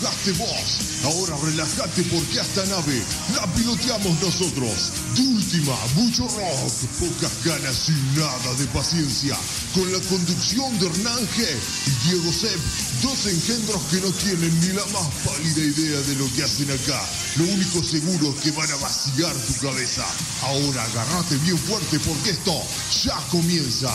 Empujaste vos. Ahora relájate porque esta nave la piloteamos nosotros. De última, mucho rock, pocas ganas y nada de paciencia. Con la conducción de Hernán G y Diego Sepp, dos engendros que no tienen ni la más pálida idea de lo que hacen acá. Lo único seguro es que van a vaciar tu cabeza. Ahora agárrate bien fuerte porque esto ya comienza.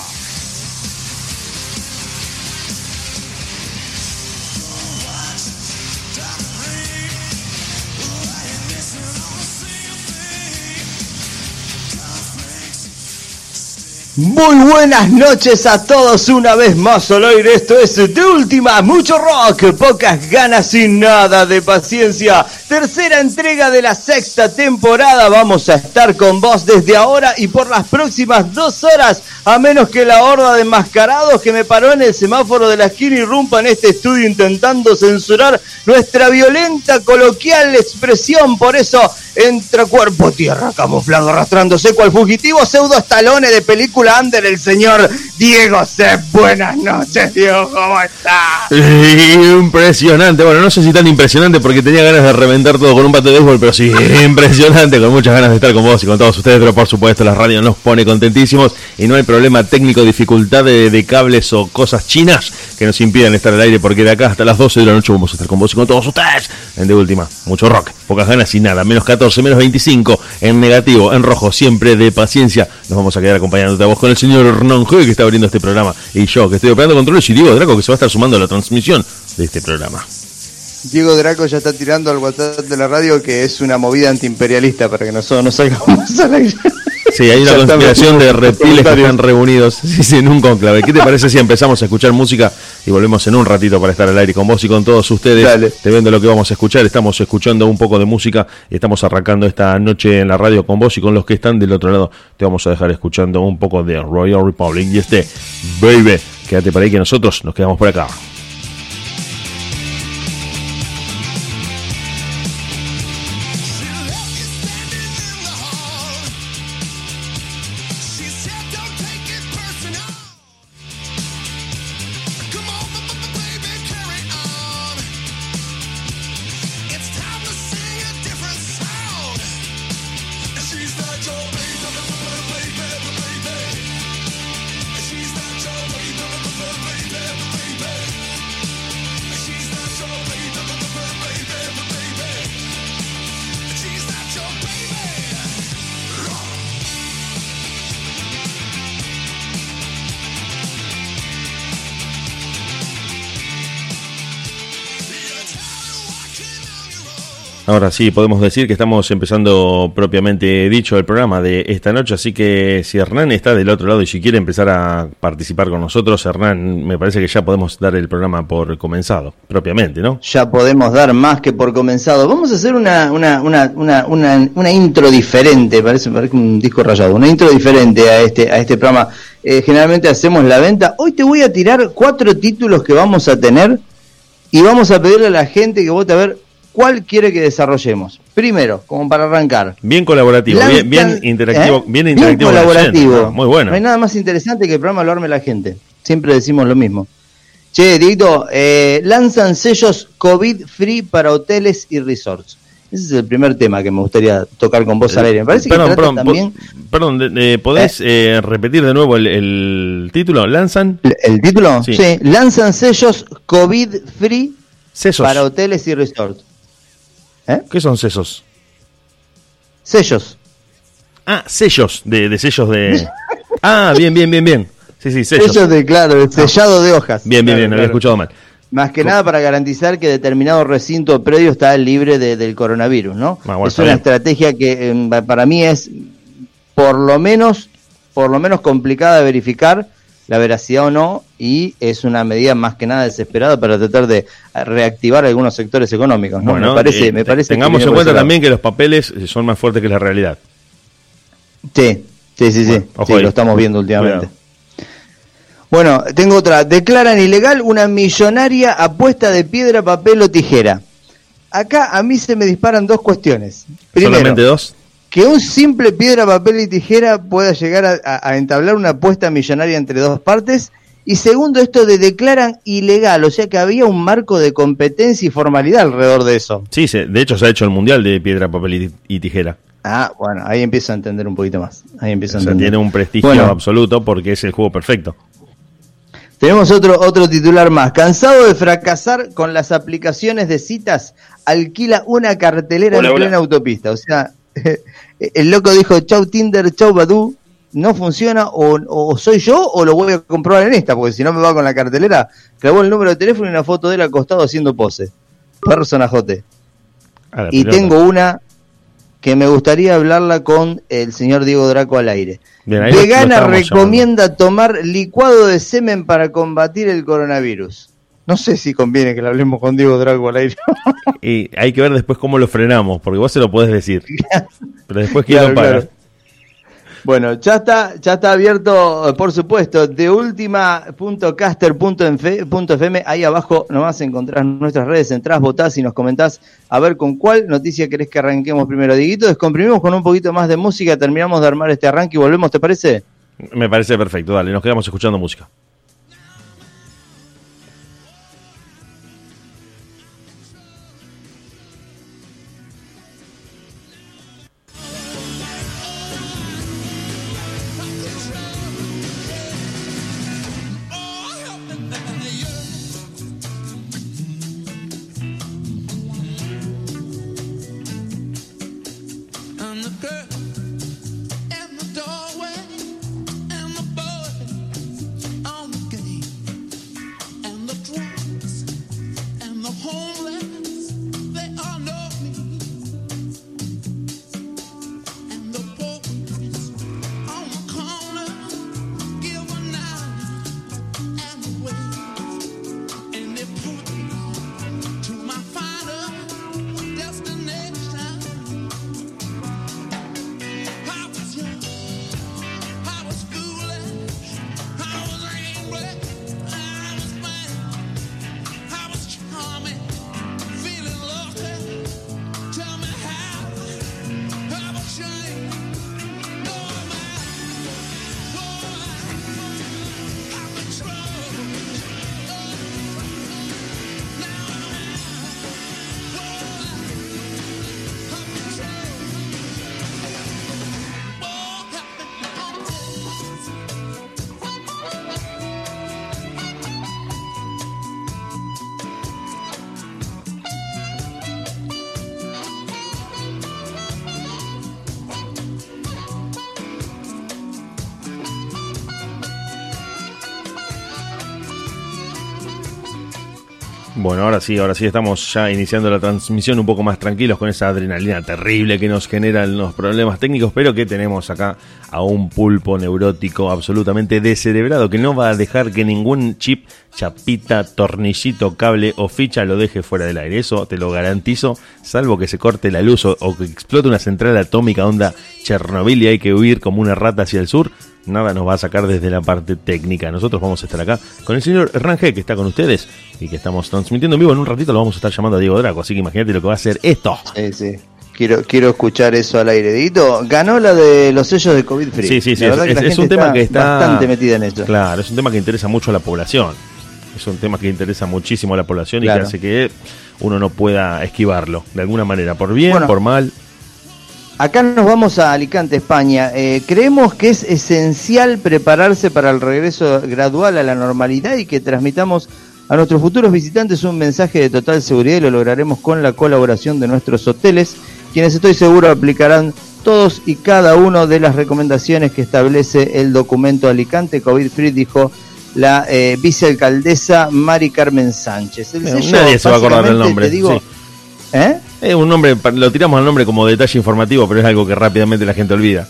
Muy buenas noches a todos una vez más al aire. Esto es de última, mucho rock, pocas ganas y nada de paciencia. Tercera entrega de la sexta temporada. Vamos a estar con vos desde ahora y por las próximas dos horas, a menos que la horda de mascarados que me paró en el semáforo de la esquina irrumpa en este estudio intentando censurar nuestra violenta coloquial expresión. Por eso entra cuerpo tierra camuflado arrastrándose cual fugitivo pseudo estalone de película under el señor Diego C. Buenas noches, Diego, ¿cómo está? Impresionante, bueno, no sé si tan impresionante porque tenía ganas de reventar todo con un pato de béisbol, pero sí, impresionante, con muchas ganas de estar con vos y con todos ustedes, pero por supuesto la radio nos pone contentísimos y no hay problema técnico, dificultad de, cables o cosas chinas que nos impidan estar al aire porque de acá hasta las 12 de la noche vamos a estar con vos y con todos ustedes. En de última, mucho rock, pocas ganas y nada, menos 14, menos 25, en negativo, en rojo, siempre de paciencia. Nos vamos a quedar acompañándote a vos con el señor Hernán que está abriendo este programa y yo que estoy operando controles y Diego Draco que se va a estar sumando a la transmisión de este programa. Diego Draco ya está tirando al WhatsApp de la radio que es una movida antiimperialista para que nosotros no salgamos al aire. Sí, hay una conspiración de reptiles que están reunidos sí, sí, en un conclave. ¿Qué te parece si empezamos a escuchar música y volvemos en un ratito para estar al aire con vos y con todos ustedes? Dale. Te vendo lo que vamos a escuchar. Estamos escuchando un poco de música y estamos arrancando esta noche en la radio con vos y con los que están del otro lado. Te vamos a dejar escuchando un poco de Royal Republic y este Baby. Quédate por ahí que nosotros nos quedamos por acá. Ahora sí, podemos decir que estamos empezando propiamente dicho el programa de esta noche, así que si Hernán está del otro lado y si quiere empezar a participar con nosotros, Hernán, me parece que ya podemos dar el programa por comenzado, propiamente, ¿no? Ya podemos dar más que por comenzado. Vamos a hacer una, una, una, una, una, una intro diferente, parece, parece un disco rayado, una intro diferente a este, a este programa. Eh, generalmente hacemos la venta. Hoy te voy a tirar cuatro títulos que vamos a tener y vamos a pedirle a la gente que vote a ver cuál quiere que desarrollemos. Primero, como para arrancar. Bien colaborativo, bien, bien interactivo, ¿eh? bien interactivo. la colaborativo. ¿no? Muy bueno. No hay nada más interesante que el programa lo arme la gente. Siempre decimos lo mismo. Che, Dieguito, eh, lanzan sellos COVID free para hoteles y resorts. Ese es el primer tema que me gustaría tocar con vos al aire. Me parece perdón, que perdón, también perdón, de- ¿podés eh, repetir de nuevo el, el título? ¿Lanzan? el, el título. Sí. Sí. lanzan sellos COVID free Sesos. para hoteles y resorts. ¿Eh? ¿Qué son sesos? Sellos. Ah, sellos, de, de sellos de... Ah, bien, bien, bien, bien. Sí, sí, sellos. Sellos de, claro, de sellado de hojas. Bien, bien, Claro, bien, había claro. escuchado mal. Más que nada para garantizar que determinado recinto predio está libre de- del coronavirus, ¿no? Ah, bueno, es una bien. estrategia que eh, para mí es por lo menos, por lo menos complicada de verificar la veracidad o no, y es una medida más que nada desesperada para tratar de reactivar algunos sectores económicos, ¿no? Bueno, me parece, eh, me parece tengamos en cuenta también que los papeles eh, son más fuertes que la realidad. Sí, sí, sí, sí, Bueno, sí, ahí. lo estamos viendo últimamente. Bueno, tengo otra. Declaran ilegal una millonaria apuesta de piedra, papel o tijera. Acá a mí se me disparan dos cuestiones. Primero, ¿Solamente dos? Que un simple piedra, papel y tijera pueda llegar a, a- a entablar una apuesta millonaria entre dos partes. Y segundo, esto de declaran ilegal, o sea que había un marco de competencia y formalidad alrededor de eso. Sí, se- de hecho se ha hecho el mundial de piedra, papel y, y tijera. Ah, bueno, ahí empiezo a entender un poquito más. Ahí empiezo O a sea, entender. tiene un prestigio Bueno. absoluto porque es el juego perfecto. Tenemos otro, otro titular más. Cansado de fracasar con las aplicaciones de citas, alquila una cartelera Hola, en hola. plena autopista. O sea, el loco dijo, chau Tinder, chau Badu, no funciona, o, o soy yo o lo voy a comprobar en esta, porque si no me va con la cartelera, clavó el número de teléfono y una foto de él acostado haciendo pose. Personajote. Y pelota. tengo una que me gustaría hablarla con el señor Diego Draco al aire. Bien, Vegana recomienda tomar licuado de semen para combatir el coronavirus. No sé si conviene que le hablemos con Diego Draco al aire. Y hay que ver después cómo lo frenamos, porque vos se lo podés decir. Pero después Claro, paga. claro. Bueno, ya está, ya está abierto, eh, por supuesto, de última.caster.fm. Ahí abajo nomás encontrás nuestras redes, entrás, votás y nos comentás a ver con cuál noticia querés que arranquemos primero. Diguito, descomprimimos con un poquito más de música, terminamos de armar este arranque y volvemos, ¿te parece? Me parece perfecto, dale, nos quedamos escuchando música. Sí, ahora sí estamos ya iniciando la transmisión un poco más tranquilos con esa adrenalina terrible que nos generan los problemas técnicos, pero que tenemos acá a un pulpo neurótico absolutamente descerebrado que no va a dejar que ningún chip, chapita, tornillito, cable o ficha lo deje fuera del aire. Eso te lo garantizo, salvo que se corte la luz o, o que explote una central atómica onda Chernobyl y hay que huir como una rata hacia el sur. Nada nos va a sacar desde la parte técnica. Nosotros vamos a estar acá con el señor G, que está con ustedes y que estamos transmitiendo en vivo. En un ratito lo vamos a estar llamando a Diego Draco, así que imagínate lo que va a hacer esto. Sí, sí. Quiero, quiero escuchar eso al aire. Dieguito, ganó la de los sellos de COVID Free. Sí, sí, sí. La Es, que un tema que está bastante metida en eso. Claro, es un tema que interesa mucho a la población. Es un tema que interesa muchísimo a la población y que hace que uno no pueda esquivarlo de alguna manera, por bien, Bueno. por mal. Acá nos vamos a Alicante, España. Eh, creemos que es esencial prepararse para el regreso gradual a la normalidad y que transmitamos a nuestros futuros visitantes un mensaje de total seguridad y lo lograremos con la colaboración de nuestros hoteles, quienes estoy seguro aplicarán todos y cada uno de las recomendaciones que establece el documento Alicante COVID Free, dijo la eh, vicealcaldesa Mari Carmen Sánchez. El sello, nadie se va a acordar básicamente, nombre, te digo, sí. ¿eh? Es un nombre, lo tiramos al nombre como detalle informativo, pero es algo que rápidamente la gente olvida.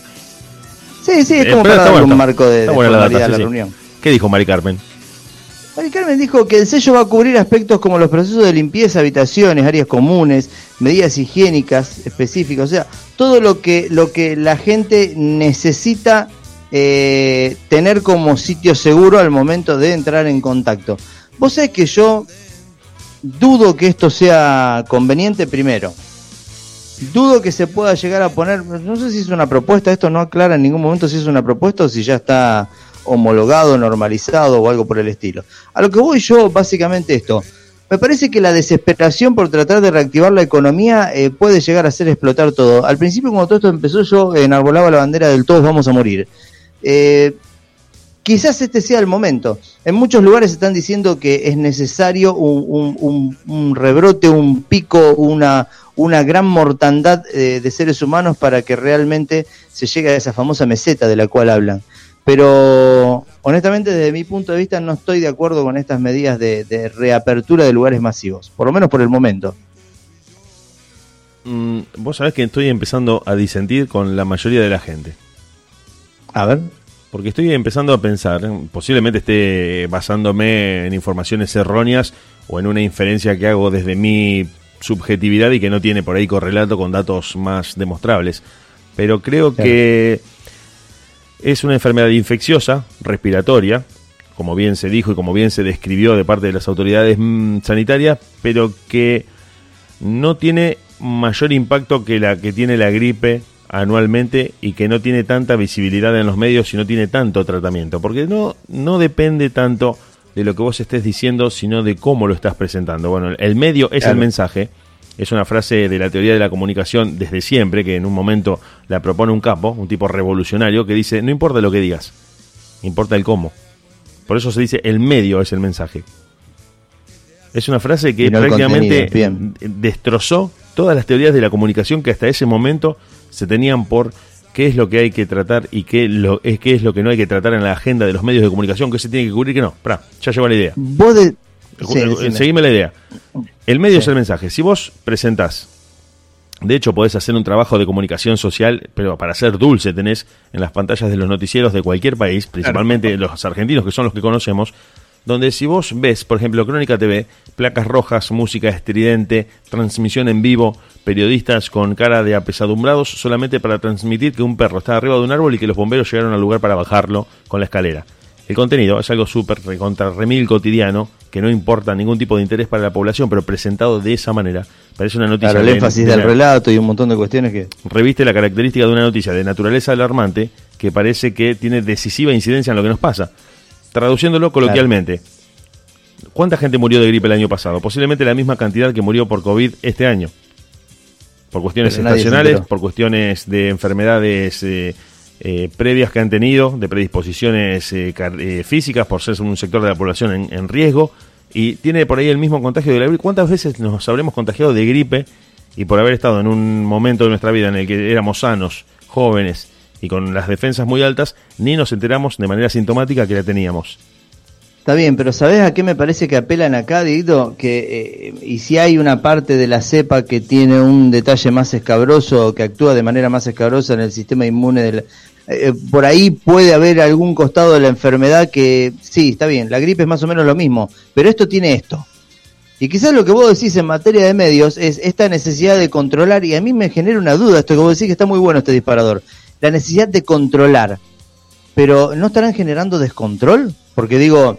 Sí, sí, es Eh, como para bueno, un marco de, de data, a la sí. reunión. ¿Qué dijo Mari Carmen? Mari Carmen dijo que el sello va a cubrir aspectos como los procesos de limpieza, habitaciones, áreas comunes, medidas higiénicas específicas, o sea, todo lo que, lo que la gente necesita eh, tener como sitio seguro al momento de entrar en contacto. Vos sabés que yo dudo que esto sea conveniente primero. Dudo que se pueda llegar a poner, no sé si es una propuesta, esto no aclara en ningún momento si es una propuesta o si ya está homologado, normalizado o algo por el estilo. A lo que voy yo, básicamente esto. Me parece que la desesperación por tratar de reactivar la economía eh, puede llegar a hacer explotar todo. Al principio, cuando todo esto empezó, yo enarbolaba la bandera del todos vamos a morir. Eh, quizás este sea el momento. En muchos lugares están diciendo que es necesario un, un- un- un rebrote, un pico, una, una gran mortandad eh, de seres humanos para que realmente se llegue a esa famosa meseta de la cual hablan. Pero honestamente, desde mi punto de vista, no estoy de acuerdo con estas medidas de, de reapertura de lugares masivos, por lo menos por el momento. Mm, vos sabés que estoy empezando a disentir con la mayoría de la gente. A ver. Porque estoy empezando a pensar, posiblemente esté basándome en informaciones erróneas o en una inferencia que hago desde mi subjetividad y que no tiene por ahí correlato con datos más demostrables. Pero creo Claro. que es una enfermedad infecciosa, respiratoria, como bien se dijo y como bien se describió de parte de las autoridades mm, sanitarias, pero que no tiene mayor impacto que la que tiene la gripe anualmente y que no tiene tanta visibilidad en los medios y no tiene tanto tratamiento, porque no, no depende tanto de lo que vos estés diciendo, sino de cómo lo estás presentando. Bueno, el medio es el mensaje, es una frase de la teoría de la comunicación desde siempre, que en un momento la propone un capo, un tipo revolucionario, que dice, no importa lo que digas, importa el cómo. Por eso se dice, el medio es el mensaje. Es una frase que no prácticamente destrozó todas las teorías de la comunicación que hasta ese momento se tenían por qué es lo que hay que tratar y qué, lo, es, qué es lo que no hay que tratar en la agenda de los medios de comunicación, que se tiene que cubrir, que no. Pará, ya llegó la idea. Vos de... Sí, Eh. Seguime la idea. El medio Sí. es el mensaje. Si vos presentás, de hecho podés hacer un trabajo de comunicación social, pero para ser dulce tenés en las pantallas de los noticieros de cualquier país, principalmente los argentinos que son los que conocemos, donde si vos ves, por ejemplo, Crónica TV, placas rojas, música estridente, transmisión en vivo, periodistas con cara de apesadumbrados solamente para transmitir que un perro está arriba de un árbol y que los bomberos llegaron al lugar para bajarlo con la escalera. El contenido es algo súper contra remil cotidiano, que no importa ningún tipo de interés para la población, pero presentado de esa manera, parece una noticia Claro, el énfasis de del la- relato y un montón de cuestiones que... reviste la característica de una noticia de naturaleza alarmante que parece que tiene decisiva incidencia en lo que nos pasa. Traduciéndolo coloquialmente, ¿cuánta gente murió de gripe el año pasado? Posiblemente la misma cantidad que murió por COVID este año. Por cuestiones estacionales, por cuestiones de enfermedades eh, eh, previas que han tenido, de predisposiciones eh, eh, físicas, por ser un sector de la población en, en riesgo, y tiene por ahí el mismo contagio de la gripe. ¿Cuántas veces nos habremos contagiado de gripe y por haber estado en un momento de nuestra vida en el que éramos sanos, jóvenes y con las defensas muy altas, ni nos enteramos de manera sintomática que la teníamos? Está bien, pero ¿sabés a qué me parece que apelan acá, Dieguito? Que, eh, y si hay una parte de la cepa que tiene un detalle más escabroso, que actúa de manera más escabrosa en el sistema inmune eh, por ahí puede haber algún costado de la enfermedad que, sí, está bien, la gripe es más o menos lo mismo, pero esto tiene esto. Y quizás lo que vos decís en materia de medios es esta necesidad de controlar, y a mí me genera una duda esto que vos decís que está muy bueno este disparador, la necesidad de controlar. Pero ¿no estarán generando descontrol? Porque digo,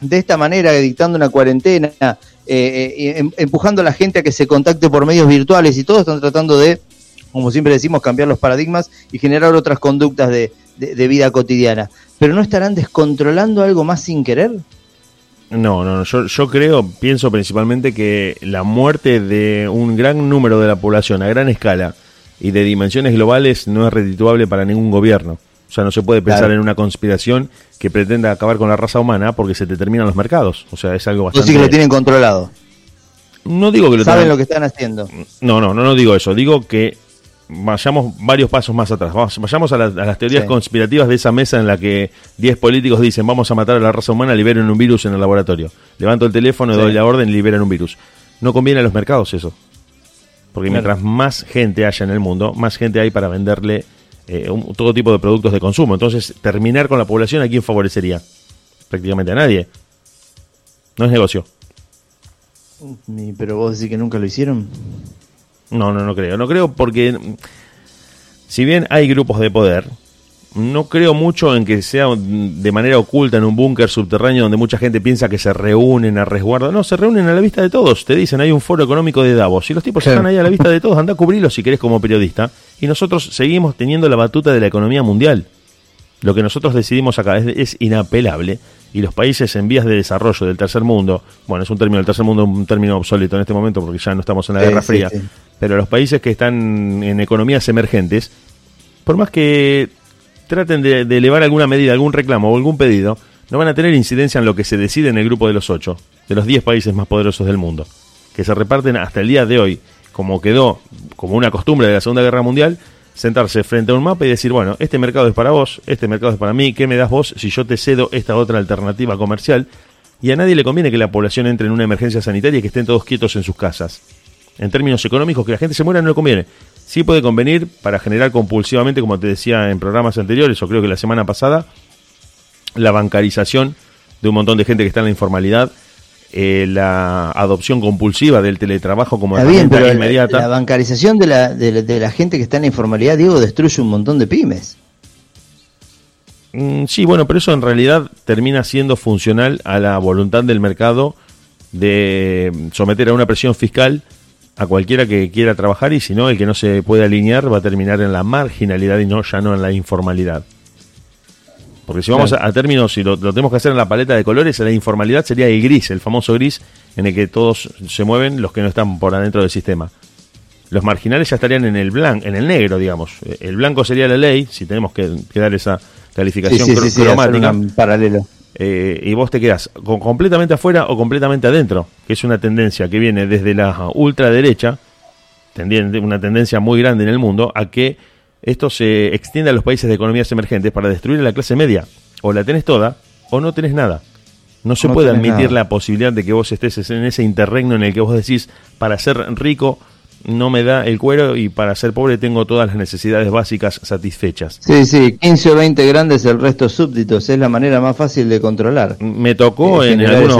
de esta manera, dictando una cuarentena, eh, eh, em- empujando a la gente a que se contacte por medios virtuales y todos están tratando de, como siempre decimos, cambiar los paradigmas y generar otras conductas de, vida cotidiana. Pero ¿no estarán descontrolando algo más sin querer? No, no, no, yo, yo creo, pienso principalmente que la muerte de un gran número de la población a gran escala y de dimensiones globales no es redituable para ningún gobierno. O sea, no se puede pensar Claro. en una conspiración que pretenda acabar con la raza humana porque se te terminan los mercados. O sea, es algo bastante... sí que lo tienen controlado. No digo que lo Saben tengan- lo que están haciendo. No, no, no, no digo eso. Digo que vayamos varios pasos más atrás. Vamos- vayamos a, la- a las teorías Sí. conspirativas de esa mesa en la que 10 políticos dicen vamos a matar a la raza humana, liberen un virus en el laboratorio. Levanto el teléfono, Sí. doy la orden liberan un virus. No conviene a los mercados eso. Porque Claro. mientras más gente haya en el mundo, más gente hay para venderle eh, un- todo tipo de productos de consumo. Entonces, terminar con la población, ¿a quién favorecería? Prácticamente a nadie. No es negocio. Pero vos decís que nunca lo hicieron. No, no, no creo. No creo porque, si bien hay grupos de poder, no creo mucho en que sea de manera oculta en un búnker subterráneo donde mucha gente piensa que se reúnen a resguardo. No, se reúnen a la vista de todos. Te dicen, hay un foro económico de Davos. Y los tipos Claro. están ahí a la vista de todos. Anda a cubrirlos si querés como periodista. Y nosotros seguimos teniendo la batuta de la economía mundial. Lo que nosotros decidimos acá es, es inapelable y los países en vías de desarrollo del tercer mundo, bueno, es un término del tercer mundo, un término obsoleto en este momento porque ya no estamos en la Sí, Guerra sí, Fría, sí. pero los países que están en economías emergentes, por más que traten de, elevar alguna medida, algún reclamo o algún pedido, no van a tener incidencia en lo que se decide en el grupo de los ocho, de los diez países más poderosos del mundo, que se reparten hasta el día de hoy, como quedó como una costumbre de la Segunda Guerra Mundial, sentarse frente a un mapa y decir, bueno, este mercado es para vos, este mercado es para mí, ¿qué me das vos si yo te cedo esta otra alternativa comercial? Y a nadie le conviene que la población entre en una emergencia sanitaria y que estén todos quietos en sus casas. En términos económicos, que la gente se muera no le conviene. Sí puede convenir para generar compulsivamente, como te decía en programas anteriores, o creo que la semana pasada, la bancarización de un montón de gente que está en la informalidad, eh, la adopción compulsiva del teletrabajo como Está bien, herramienta pero inmediata. la bancarización de la, de, la- de la gente que está en la informalidad, Diego, destruye un montón de pymes. Mm, sí, bueno, pero eso en realidad termina siendo funcional a la voluntad del mercado de someter a una presión fiscal a cualquiera que quiera trabajar y si no, el que no se puede alinear va a terminar en la marginalidad y no ya no en la informalidad. Porque si vamos Claro. a, a términos, si lo, lo tenemos que hacer en la paleta de colores, la informalidad sería el gris, el famoso gris en el que todos se mueven los que no están por adentro del sistema. Los marginales ya estarían en el blanco, en el negro, digamos. Eh, El blanco sería la ley, si tenemos que, que dar esa calificación sí, sí, sí, cromática. un paralelo. Eh, y vos te quedás con- completamente afuera o completamente adentro, que es una tendencia que viene desde la ultraderecha, una tendencia muy grande en el mundo, a que esto se extienda a los países de economías emergentes para destruir a la clase media. O la tenés toda o no tenés nada. No se No puede admitir nada. la posibilidad de que vos estés en ese interregno en el que vos decís, para ser rico no me da el cuero y para ser pobre tengo todas las necesidades básicas satisfechas. Sí, sí, 15 o 20 grandes, el resto súbditos. Es la manera más fácil de controlar. Me tocó en algunos,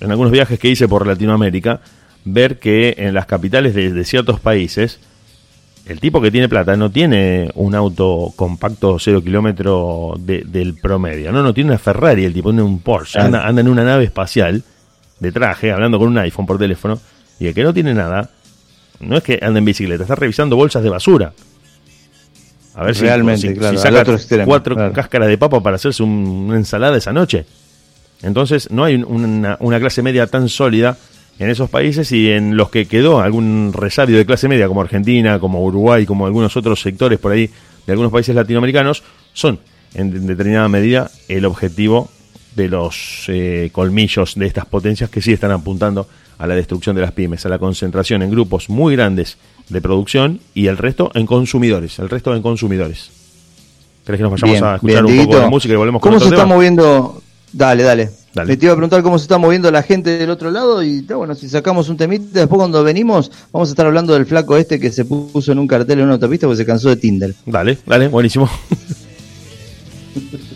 en algunos viajes que hice por Latinoamérica ver que en las capitales de, de ciertos países el tipo que tiene plata no tiene un auto compacto cero kilómetro de- del promedio, no, no tiene una Ferrari, el tipo tiene un Porsche, anda, anda en una nave espacial de traje, hablando con un iPhone por teléfono, y el que no tiene nada, no es que anda en bicicleta, está revisando bolsas de basura. A ver si- Realmente, si, claro, si al saca otro extremo, cuatro claro. cáscaras de papa para hacerse un- una ensalada esa noche. Entonces no hay un- una, una clase media tan sólida en esos países y en los que quedó algún resabio de clase media como Argentina, como Uruguay, como algunos otros sectores por ahí de algunos países latinoamericanos, son en determinada medida el objetivo de los eh, colmillos de estas potencias que sí están apuntando a la destrucción de las pymes, a la concentración en grupos muy grandes de producción y el resto en consumidores, el resto en consumidores. ¿Crees que nos vayamos Bien, a escuchar bien, un poco de música y volvemos con ¿Cómo se está moviendo? Dale, dale. Dale. Me te iba a preguntar cómo se está moviendo la gente del otro lado y bueno, si sacamos un temita, después cuando venimos vamos a estar hablando del flaco este que se puso en un cartel en una autopista porque se cansó de Tinder. Dale, dale, buenísimo.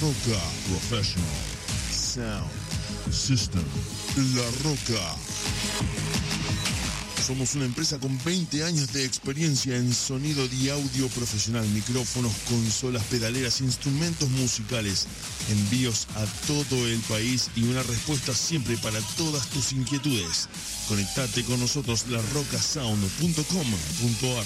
Roca Professional Sound System. La Roca. Somos una empresa con 20 años de experiencia en sonido y audio profesional, micrófonos, consolas, pedaleras, instrumentos musicales, envíos a todo el país y una respuesta siempre para todas tus inquietudes. Conectate con nosotros larrocasound.com.ar.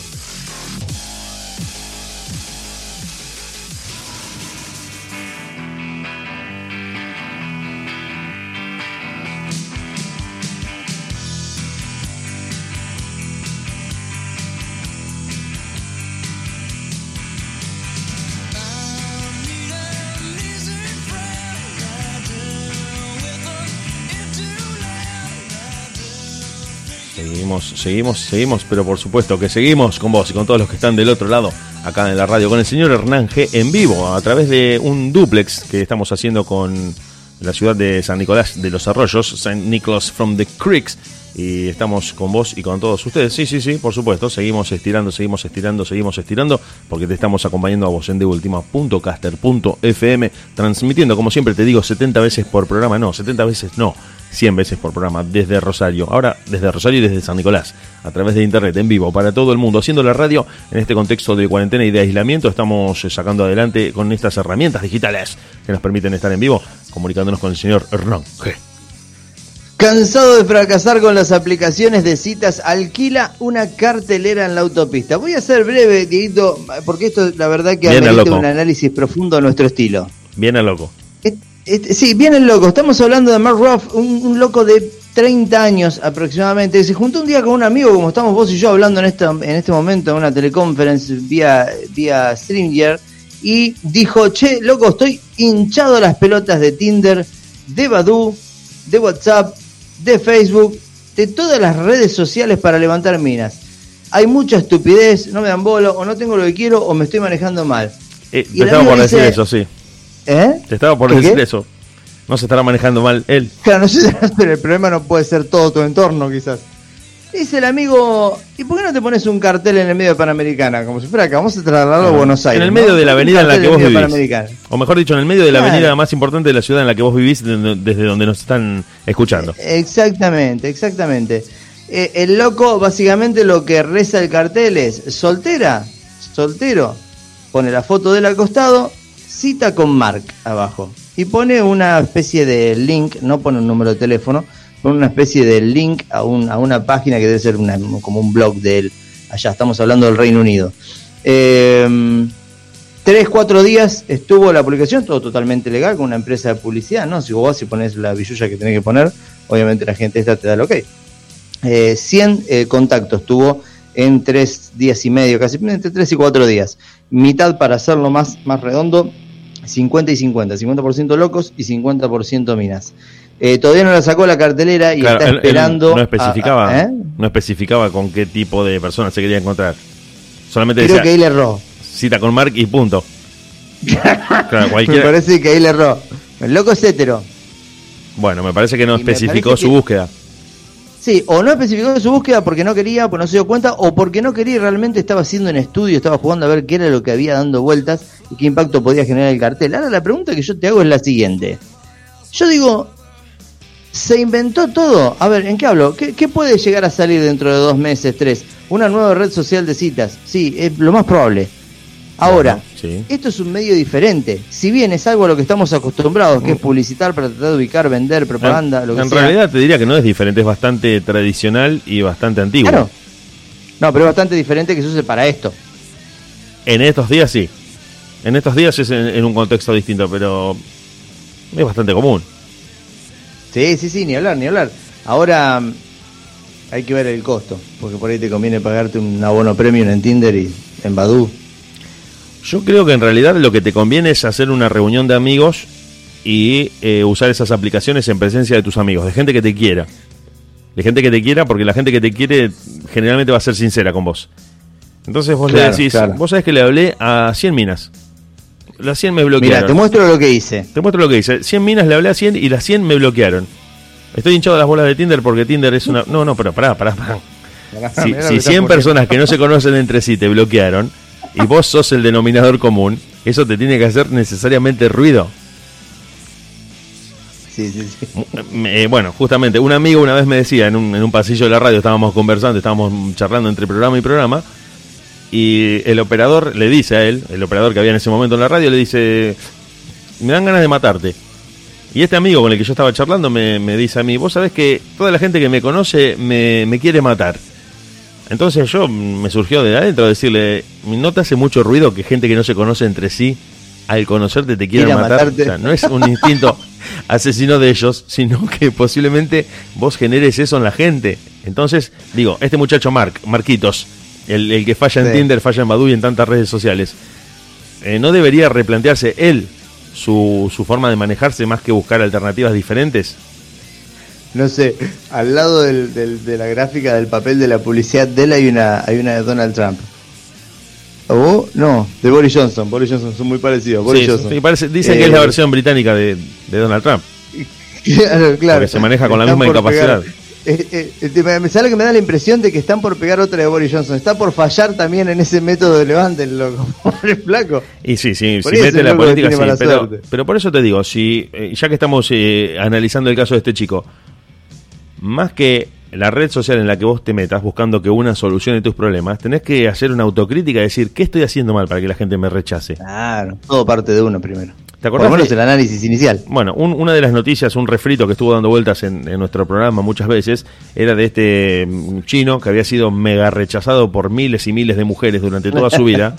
Seguimos, seguimos, pero por supuesto que seguimos con vos y con todos los que están del otro lado, acá en la radio, con el señor Hernán G en vivo, a través de un duplex que estamos haciendo con la ciudad de San Nicolás de los Arroyos, St. Nicholas from the Creeks, y estamos con vos y con todos ustedes. Sí, sí, sí, por supuesto, seguimos estirando, seguimos estirando, seguimos estirando, porque te estamos acompañando a vos en deultima.caster.fm, transmitiendo, como siempre te digo, 70 veces por programa, no, 70 veces no. 100 veces por programa desde Rosario, ahora desde Rosario y desde San Nicolás, a través de internet en vivo para todo el mundo, haciendo la radio en este contexto de cuarentena y de aislamiento, estamos eh, sacando adelante con estas herramientas digitales que nos permiten estar en vivo, comunicándonos con el señor Hernán G. Cansado de fracasar con las aplicaciones de citas, alquila una cartelera en la autopista. Voy a ser breve, Dieguito, porque esto la verdad que Bien, amerita un análisis profundo a nuestro estilo. Viene loco. Sí, viene el loco. Estamos hablando de Mark Ruff, un, un loco de 30 años aproximadamente. Se juntó un día con un amigo, como estamos vos y yo hablando en, esta, en este momento en una teleconference vía, vía Streamyard, y dijo, che, loco, estoy hinchado a las pelotas de Tinder, de Badoo, de WhatsApp, de Facebook, de todas las redes sociales para levantar minas. Hay mucha estupidez, no me dan bola, o no tengo lo que quiero, o me estoy manejando mal. Eh, Y amigo por decir eso, sí. ¿Eh? Te estaba por ¿Qué, decir qué? eso. No se estará manejando mal él. Claro, no sé, pero el problema no puede ser todo tu entorno, quizás. Dice el amigo, ¿y por qué no te pones un cartel en el medio de Panamericana? Como si fuera acá, vamos a trasladarlo a Buenos Aires. En el ¿no? medio de la avenida en la que vos vivís. O mejor dicho, en el medio de la Claro. avenida más importante de la ciudad en la que vos vivís, de- desde donde nos están escuchando. Exactamente, exactamente. Eh, el loco, básicamente lo que reza el cartel es, soltera, soltero, pone la foto del acostado, cita con Mark abajo. Y pone una especie de link, no pone un número de teléfono, pone una especie de link a, un- a una página que debe ser como un blog de él. Allá estamos hablando del Reino Unido. Eh, Tres, cuatro días estuvo la publicación, todo totalmente legal, con una empresa de publicidad, ¿no? Si vos y pones la billulla que tenés que poner, obviamente la gente esta te da el ok. Eh, 100 eh, contactos tuvo en tres días y medio, casi entre tres y cuatro días. Mitad para hacerlo más, más redondo, 50 y 50, 50% locos y 50% minas. Eh, todavía no la sacó la cartelera y Claro, está él- él esperando. no especificaba, a- ¿eh? no especificaba con qué tipo de personas se quería encontrar. Solamente Creo decía que ahí le erró. cita con Mark y punto. Claro, Me parece que ahí le erró. El loco es hetero. Bueno, me parece que no Y especificó su que- búsqueda. Sí, o no especificó su búsqueda porque no quería, porque no se dio cuenta, o porque no quería realmente estaba haciendo un estudio, estaba jugando a ver qué era lo que había dando vueltas y qué impacto podía generar el cartel. Ahora la pregunta que yo te hago es la siguiente. Yo digo, ¿se inventó todo? A ver, ¿en qué hablo? ¿Qué, qué puede llegar a salir dentro de dos meses, tres? Una nueva red social de citas. Sí, es lo más probable. Ahora, sí. esto es un medio diferente. Si bien es algo a lo que estamos acostumbrados, que es publicitar para tratar de ubicar, vender, propaganda, en lo que en sea. realidad te diría que no es diferente, es bastante tradicional y bastante antiguo. Claro. No, pero es bastante diferente que se use para esto. En estos días sí. En estos días es en, en un contexto distinto, pero es bastante común. Sí, sí, sí, ni hablar, ni hablar. Ahora mm, hay que ver el costo, porque por ahí te conviene pagarte un abono premium en Tinder y en Badoo. Yo creo que en realidad lo que te conviene es hacer una reunión de amigos y eh, usar esas aplicaciones en presencia de tus amigos, de gente que te quiera. De gente que te quiera, porque la gente que te quiere generalmente va a ser sincera con vos. Entonces vos Claro, le decís, claro. vos sabés que le hablé a 100 minas. Las 100 me Mira, bloquearon. te muestro lo que hice. Te muestro lo que dice. 100 minas le hablé a 100 y las 100 me bloquearon. Estoy hinchado de las bolas de Tinder porque Tinder es una... No, no, pero pará, pará, pará. Si, si que está 100 ocurriendo. personas que no se conocen entre sí te bloquearon y vos sos el denominador común, eso te tiene que hacer necesariamente ruido. Sí, sí, sí. Eh, bueno, justamente, un amigo una vez me decía en un, en un pasillo de la radio, estábamos conversando, estábamos charlando entre programa y programa, y el operador le dice a él, el operador que había en ese momento en la radio, le dice, me dan ganas de matarte. Y este amigo con el que yo estaba charlando me, me dice a mí, vos sabés que toda la gente que me conoce me, me quiere matar. Entonces yo me surgió de adentro decirle, ¿no te hace mucho ruido que gente que no se conoce entre sí, al conocerte te quiera matar? matarte. O sea, no es un instinto asesino de ellos, sino que posiblemente vos generes eso en la gente. Entonces, digo, este muchacho Mark, Marquitos, el, el que falla en Sí. Tinder, falla en Badoo y en tantas redes sociales, eh, ¿no debería replantearse él su, su forma de manejarse más que buscar alternativas diferentes? No sé, al lado del- del- de la gráfica del papel de la publicidad de él hay una, hay una de Donald Trump. ¿O no? De Boris Johnson. Boris Johnson son muy parecidos. Boris Sí, Johnson. parece- dicen que Eh, es la versión británica de, de Donald Trump. Claro, claro. Porque se maneja con la misma incapacidad. eh, eh, eh, me sale que me da la impresión de que están por pegar otra de Boris Johnson. Está por fallar también en ese método de como el flaco. Y sí, sí, Por si mete la loco política, sí. Pero, pero por eso te digo, si eh, ya que estamos eh, analizando el caso de este chico, más que la red social en la que vos te metas buscando que una solucione tus problemas, tenés que hacer una autocrítica y decir, ¿qué estoy haciendo mal para que la gente me rechace? Claro, todo parte de uno primero. ¿Te Por acordás lo menos el análisis inicial. Bueno, un- una de las noticias, un refrito que estuvo dando vueltas en, en nuestro programa muchas veces, era de este mm, chino que había sido mega rechazado por miles y miles de mujeres durante toda su vida,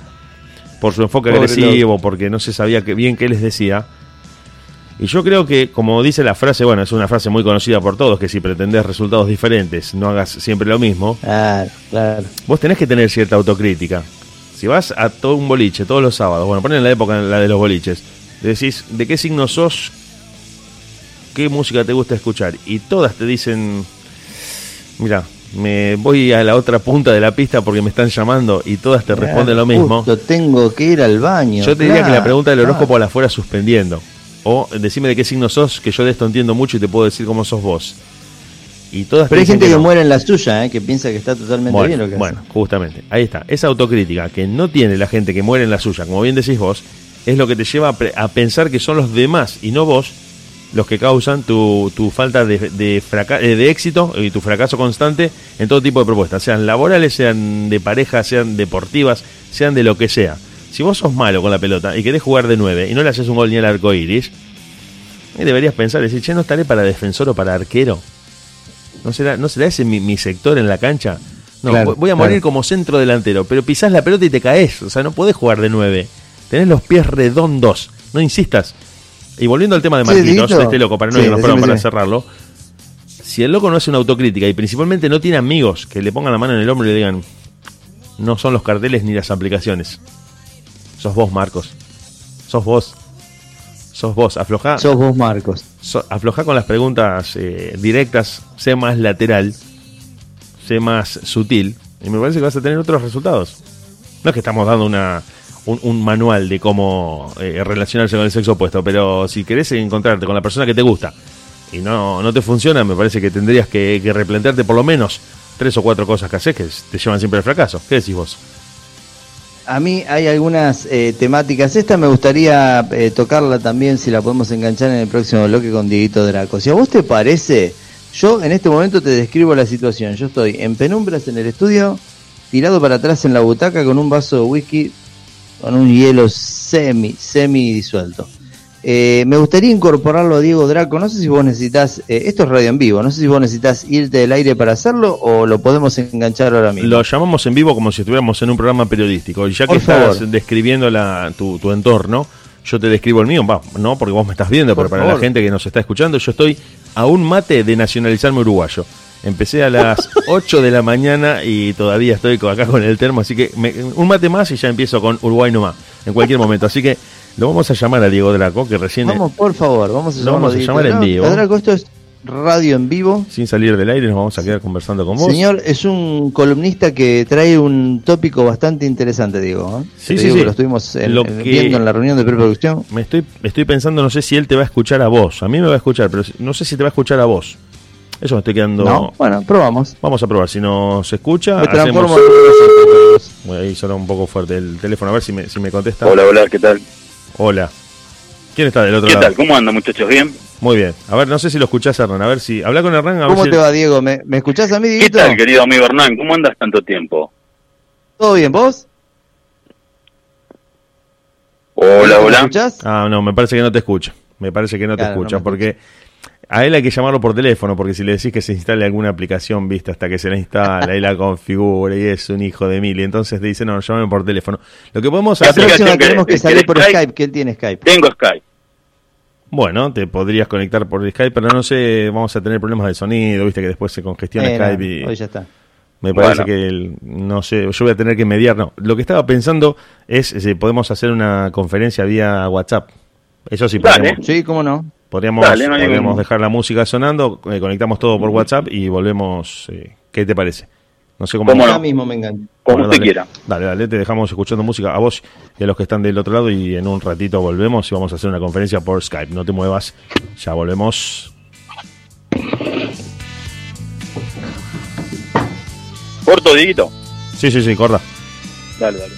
por su enfoque Pobre agresivo, porque no se sabía que, bien qué les decía. Y yo creo que, como dice la frase, bueno, es una frase muy conocida por todos, que si pretendés resultados diferentes, no hagas siempre lo mismo, Claro, claro. vos tenés que tener cierta autocrítica. Si vas a todo un boliche todos los sábados, bueno, ponen la época la de los boliches, decís de qué signo sos, qué música te gusta escuchar, y todas te dicen, mira, me voy a la otra punta de la pista porque me están llamando, y todas te responden lo mismo. Justo tengo que ir al baño. Yo te diría que la claro, pregunta del claro. horóscopo la fuera suspendiendo. O decime de qué signo sos, que yo de esto entiendo mucho y te puedo decir cómo sos vos. Y todas Pero hay gente que, no. muere en la suya, ¿eh? que piensa que está totalmente Bueno, bien lo que bueno, hace. justamente, ahí está. Esa autocrítica que no tiene la gente que muere en la suya, como bien decís vos, es lo que te lleva a, pre- a pensar que son los demás y no vos los que causan tu, tu falta de, de, eh, de éxito y tu fracaso constante en todo tipo de propuestas, sean laborales, sean de pareja, sean deportivas, sean de lo que sea. Si vos sos malo con la pelota y querés jugar de nueve y no le haces un gol ni al arco iris, deberías pensar, decir, che, ¿no estaré para defensor o para arquero? ¿No será, ¿no será ese mi, mi sector en la cancha? No, Claro, voy- a morir claro. como centro delantero, pero pisás la pelota y te caes. O sea, no podés jugar de nueve. Tenés los pies redondos. No insistas. Y volviendo al tema de Sí, Marquitos, de este loco, para no Sí, irnos, perdón, para cerrarlo. Si el loco no hace una autocrítica y principalmente no tiene amigos que le pongan la mano en el hombro y le digan, no son los carteles ni las aplicaciones. Sos vos, Marcos. Sos vos. Sos vos. Aflojá. Sos vos, Marcos. So- afloja con las preguntas eh, directas, sé más lateral, sé más sutil, y me parece que vas a tener otros resultados. No es que estamos dando una, un, un manual de cómo eh, relacionarse con el sexo opuesto, pero si querés encontrarte con la persona que te gusta y no, no te funciona, me parece que tendrías que, que replantearte por lo menos tres o cuatro cosas que haces que te llevan siempre al fracaso. ¿Qué decís vos? A mí hay algunas eh, temáticas. Esta me gustaría eh, tocarla también, si la podemos enganchar en el próximo bloque con Dieguito Draco. Si a vos te parece, yo en este momento te describo la situación. Yo estoy en penumbras en el estudio, tirado para atrás en la butaca con un vaso de whisky, con un hielo semi, semi disuelto. Eh, me gustaría incorporarlo a Diego Draco. No sé si vos necesitas, eh, esto es radio en vivo, no sé si vos necesitas irte del aire para hacerlo o lo podemos enganchar ahora mismo. Lo llamamos en vivo como si estuviéramos en un programa periodístico. Y ya que Por estás favor. describiendo la, tu, tu entorno, yo te describo el mío. Va, no porque vos me estás viendo, Por pero para favor. la gente que nos está escuchando, yo estoy a un mate de nacionalizarme uruguayo. Empecé a las 8 de la mañana y todavía estoy acá con el termo, así que me- un mate más y ya empiezo con Uruguay nomás, en cualquier momento. Así que lo vamos a llamar a Diego Draco, que recién, Vamos, por favor, vamos a Lo llamarlo vamos a Dieguito llamar en vivo. Draco, esto es radio en vivo. sin salir del aire, nos vamos a quedar conversando con vos. Señor, es un columnista que trae un tópico bastante interesante, Diego. ¿eh? Sí, sí, digo sí. que Lo estuvimos en- Lo en- que- viendo en la reunión de preproducción. Me estoy, estoy pensando, no sé si él te va a escuchar a vos. A mí me va a escuchar, pero no sé si te va a escuchar a vos. Eso me estoy quedando. No, bueno, probamos. Vamos a probar. Si nos escucha, Me transformo hacemos. ahí sonó un poco fuerte el teléfono. A ver si me, si me contesta. Hola, hola, ¿qué tal? Hola. ¿Quién está del otro ¿Qué lado? tal? ¿Cómo andan, muchachos? ¿Bien? Muy bien. A ver, no sé si lo escuchás, Hernán. A ver si. Habla con Hernán. A ver ¿Cómo si- te va, Diego? ¿Me, me escuchás a mí, ¿Qué tal, querido amigo Hernán? ¿Cómo andas tanto tiempo? ¿Todo bien, vos? Hola, ¿Me hola. escuchás? Ah, no, me parece que no te escucha. Me parece que no te Claro, escucha. me porque a él hay que llamarlo por teléfono. Porque si le decís que se instale alguna aplicación, viste, hasta que se la instala y la configure y es un hijo de mil. Y entonces te dice, no, llámame por teléfono. Lo que podemos La hacer. que- tenemos que que salir por Skype- Skype, que él tiene Skype. Tengo Skype. Bueno, te podrías conectar por Skype, pero no sé, vamos a tener problemas de sonido, viste que después se congestiona Eh, no, Skype y Hoy ya está. me parece Bueno. que, el- no sé, yo voy a tener que mediar, no. Lo que estaba pensando es si podemos hacer una conferencia vía WhatsApp. Eso sí, Dale. podríamos, Sí, cómo no. Podríamos, Dale, no hay podríamos dejar la música sonando, eh, conectamos todo por WhatsApp y volvemos. eh, ¿Qué te parece? No sé cómo. ¿Cómo Ya no? mismo me encanta. Como Bueno, usted dale. quiera. Dale, dale, te dejamos escuchando música a vos y a los que están del otro lado y en un ratito volvemos y vamos a hacer una conferencia por Skype. No te muevas, ya volvemos. Corto, Dieguito. Sí, sí, sí, corta. Dale, dale.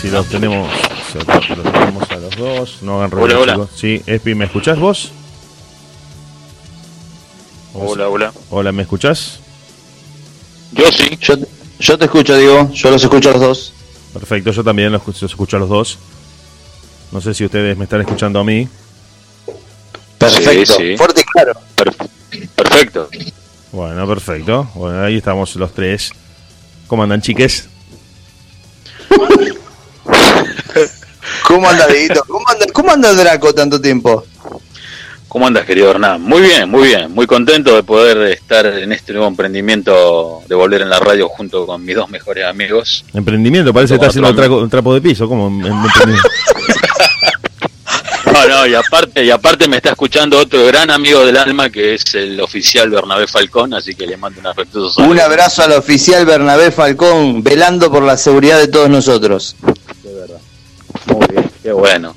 Si los tenemos, si los tenemos a los dos. No hagan ruido, Hola, hola. Sí, Espi, ¿me escuchás vos? Hola, hola. Hola, ¿me escuchás? Yo sí. Yo, yo te escucho, Diego. Yo los escucho a los dos. Perfecto, yo también los, los escucho a los dos. No sé si ustedes me están escuchando a mí. Perfecto. Sí, sí. Fuerte y claro. Per- perfecto. Bueno, perfecto. Bueno, ahí estamos los tres. ¿Cómo andan, chiques? ¿Cómo anda, Dieguito? ¿Cómo anda, ¿Cómo anda Draco tanto tiempo? ¿Cómo andas, querido Hernán? Muy bien, muy bien. Muy contento de poder estar en este nuevo emprendimiento de volver en la radio junto con mis dos mejores amigos. Emprendimiento, parece que está haciendo un trapo de piso. ¿Cómo? emprendimiento? No, no, y aparte, y aparte me está escuchando otro gran amigo del alma que es el oficial Bernabé Falcón, así que le mando un afectuoso saludo. Un abrazo al oficial Bernabé Falcón, velando por la seguridad de todos nosotros. Muy bien, qué bueno.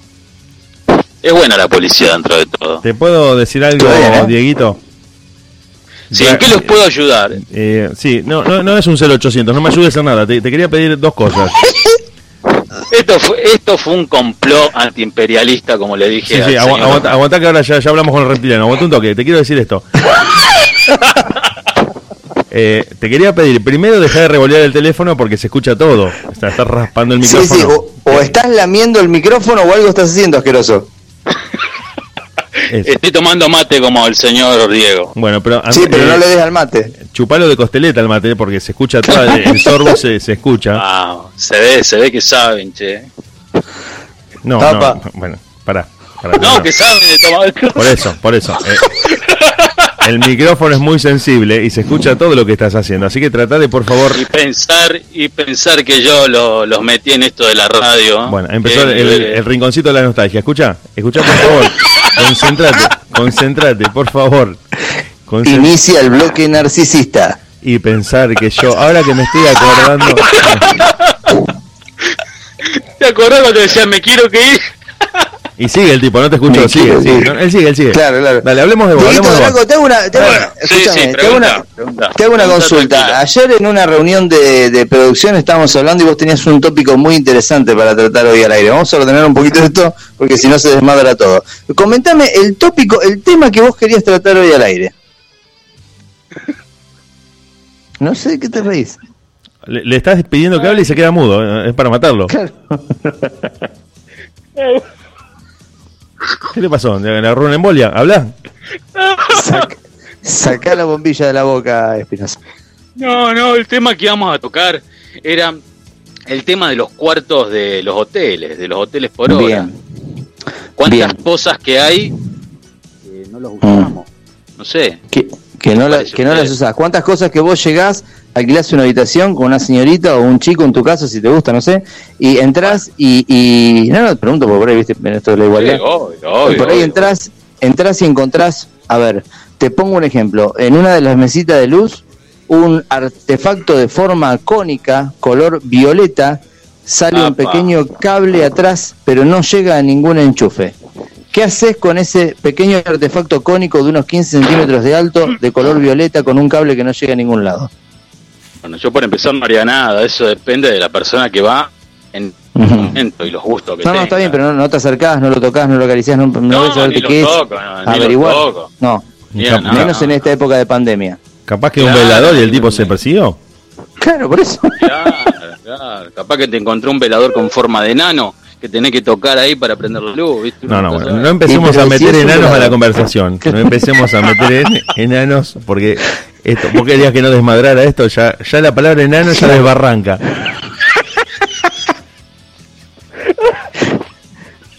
Es buena la policía dentro de todo. ¿Te puedo decir algo, bien, ¿eh? Dieguito? Sí, ¿en qué los puedo ayudar? Eh, sí, no, no, no es un 0800, no me ayudes en nada. Te, te quería pedir dos cosas. Esto fue, esto fue un complot antiimperialista, como le dije. Sí, sí, agu- señor. aguanta, aguanta que ahora ya, ya hablamos con el reptiliano. Aguanta un toque, te quiero decir esto. Eh, te quería pedir, primero dejar de revolear el teléfono porque se escucha todo. O sea, estás raspando el Sí, micrófono. sí, o, o estás lamiendo el micrófono o algo estás haciendo asqueroso. Eso. Estoy tomando mate como el señor Diego. Bueno, pero, Sí, pero eh, no le des al mate. chupalo de costeleta al mate porque se escucha todo, el sorbo se, se escucha. Ah, se ve, se ve que saben, che. No, Tapa. no, bueno, pará. pará, No, no. que saben de tomar. Por eso, por eso. Eh, el micrófono es muy sensible y se escucha todo lo que estás haciendo. Así que trata de, por favor. Y pensar, y pensar que yo lo- los metí en esto de la radio. Bueno, empezó Eh, el, eh, el rinconcito de la nostalgia. Escucha, escucha, por favor. Concéntrate, concéntrate, por favor. Inicia el bloque narcisista. y pensar que yo, ahora que me estoy acordando. ¿Te acordás cuando decía me quiero que ir? Y sigue el tipo, no te escucho, sigue, sigue. él sigue, él sigue. Claro, claro. Dale, hablemos de vos, hablemos de vos. te hago una, te hago una- Bueno, sí, escúchame, sí, te hago pregunta, una, pregunta. consulta. tranquilo. Ayer en una reunión de, de producción estábamos hablando y vos tenías un tópico muy interesante para tratar hoy al aire. Vamos a ordenar un poquito esto porque si no se desmadra todo. Comentame el tópico, el tema que vos querías tratar hoy al aire. No sé de qué te reís. Le, le estás pidiendo que hable y se queda mudo, eh, es para matarlo. Claro. ¿Qué le pasó? ¿Le agarró una embolia? ¿Habla? Saca, sacá la bombilla de la boca, Espinosa. No, no, el tema que íbamos a tocar era el tema de los cuartos de los hoteles, de los hoteles por hora. Bien. ¿Cuántas bien. cosas que hay que no los usamos? No sé. Que, que no, la- que no las usás. ¿Cuántas cosas que vos llegás, alquilás una habitación con una señorita o un chico en tu caso, si te gusta, no sé, y entras y, y no, no, te pregunto por ahí, viste, en esto de la igualdad. Sí, obvio, obvio, por ahí entras, entras y encontrás, a ver, te pongo un ejemplo, en una de las mesitas de luz, un artefacto de forma cónica, color violeta, sale un pequeño cable atrás, pero no llega a ningún enchufe. ¿Qué haces con ese pequeño artefacto cónico de unos 15 centímetros de alto, de color violeta, con un cable que no llega a ningún lado? Bueno, yo por empezar no haría nada, eso depende de la persona que va en el momento y los gustos que No, no, está bien, pero no, no te acercás, no lo tocas, no lo acariciás, no, no, No, ves a ni qué es. no, ni lo averiguar. toco. No, menos no. en esta época de pandemia. Capaz que un velador y el tipo se persiguió. Claro, por eso. Claro, claro. Capaz que te encontró un velador con forma de enano que tenés que tocar ahí para prender la luz, ¿viste? No, no, bueno, no empecemos a meter enanos a la conversación. No empecemos a meter en- enanos porque esto, vos querías que no desmadrara esto, ya, ya la palabra enano ya desbarranca.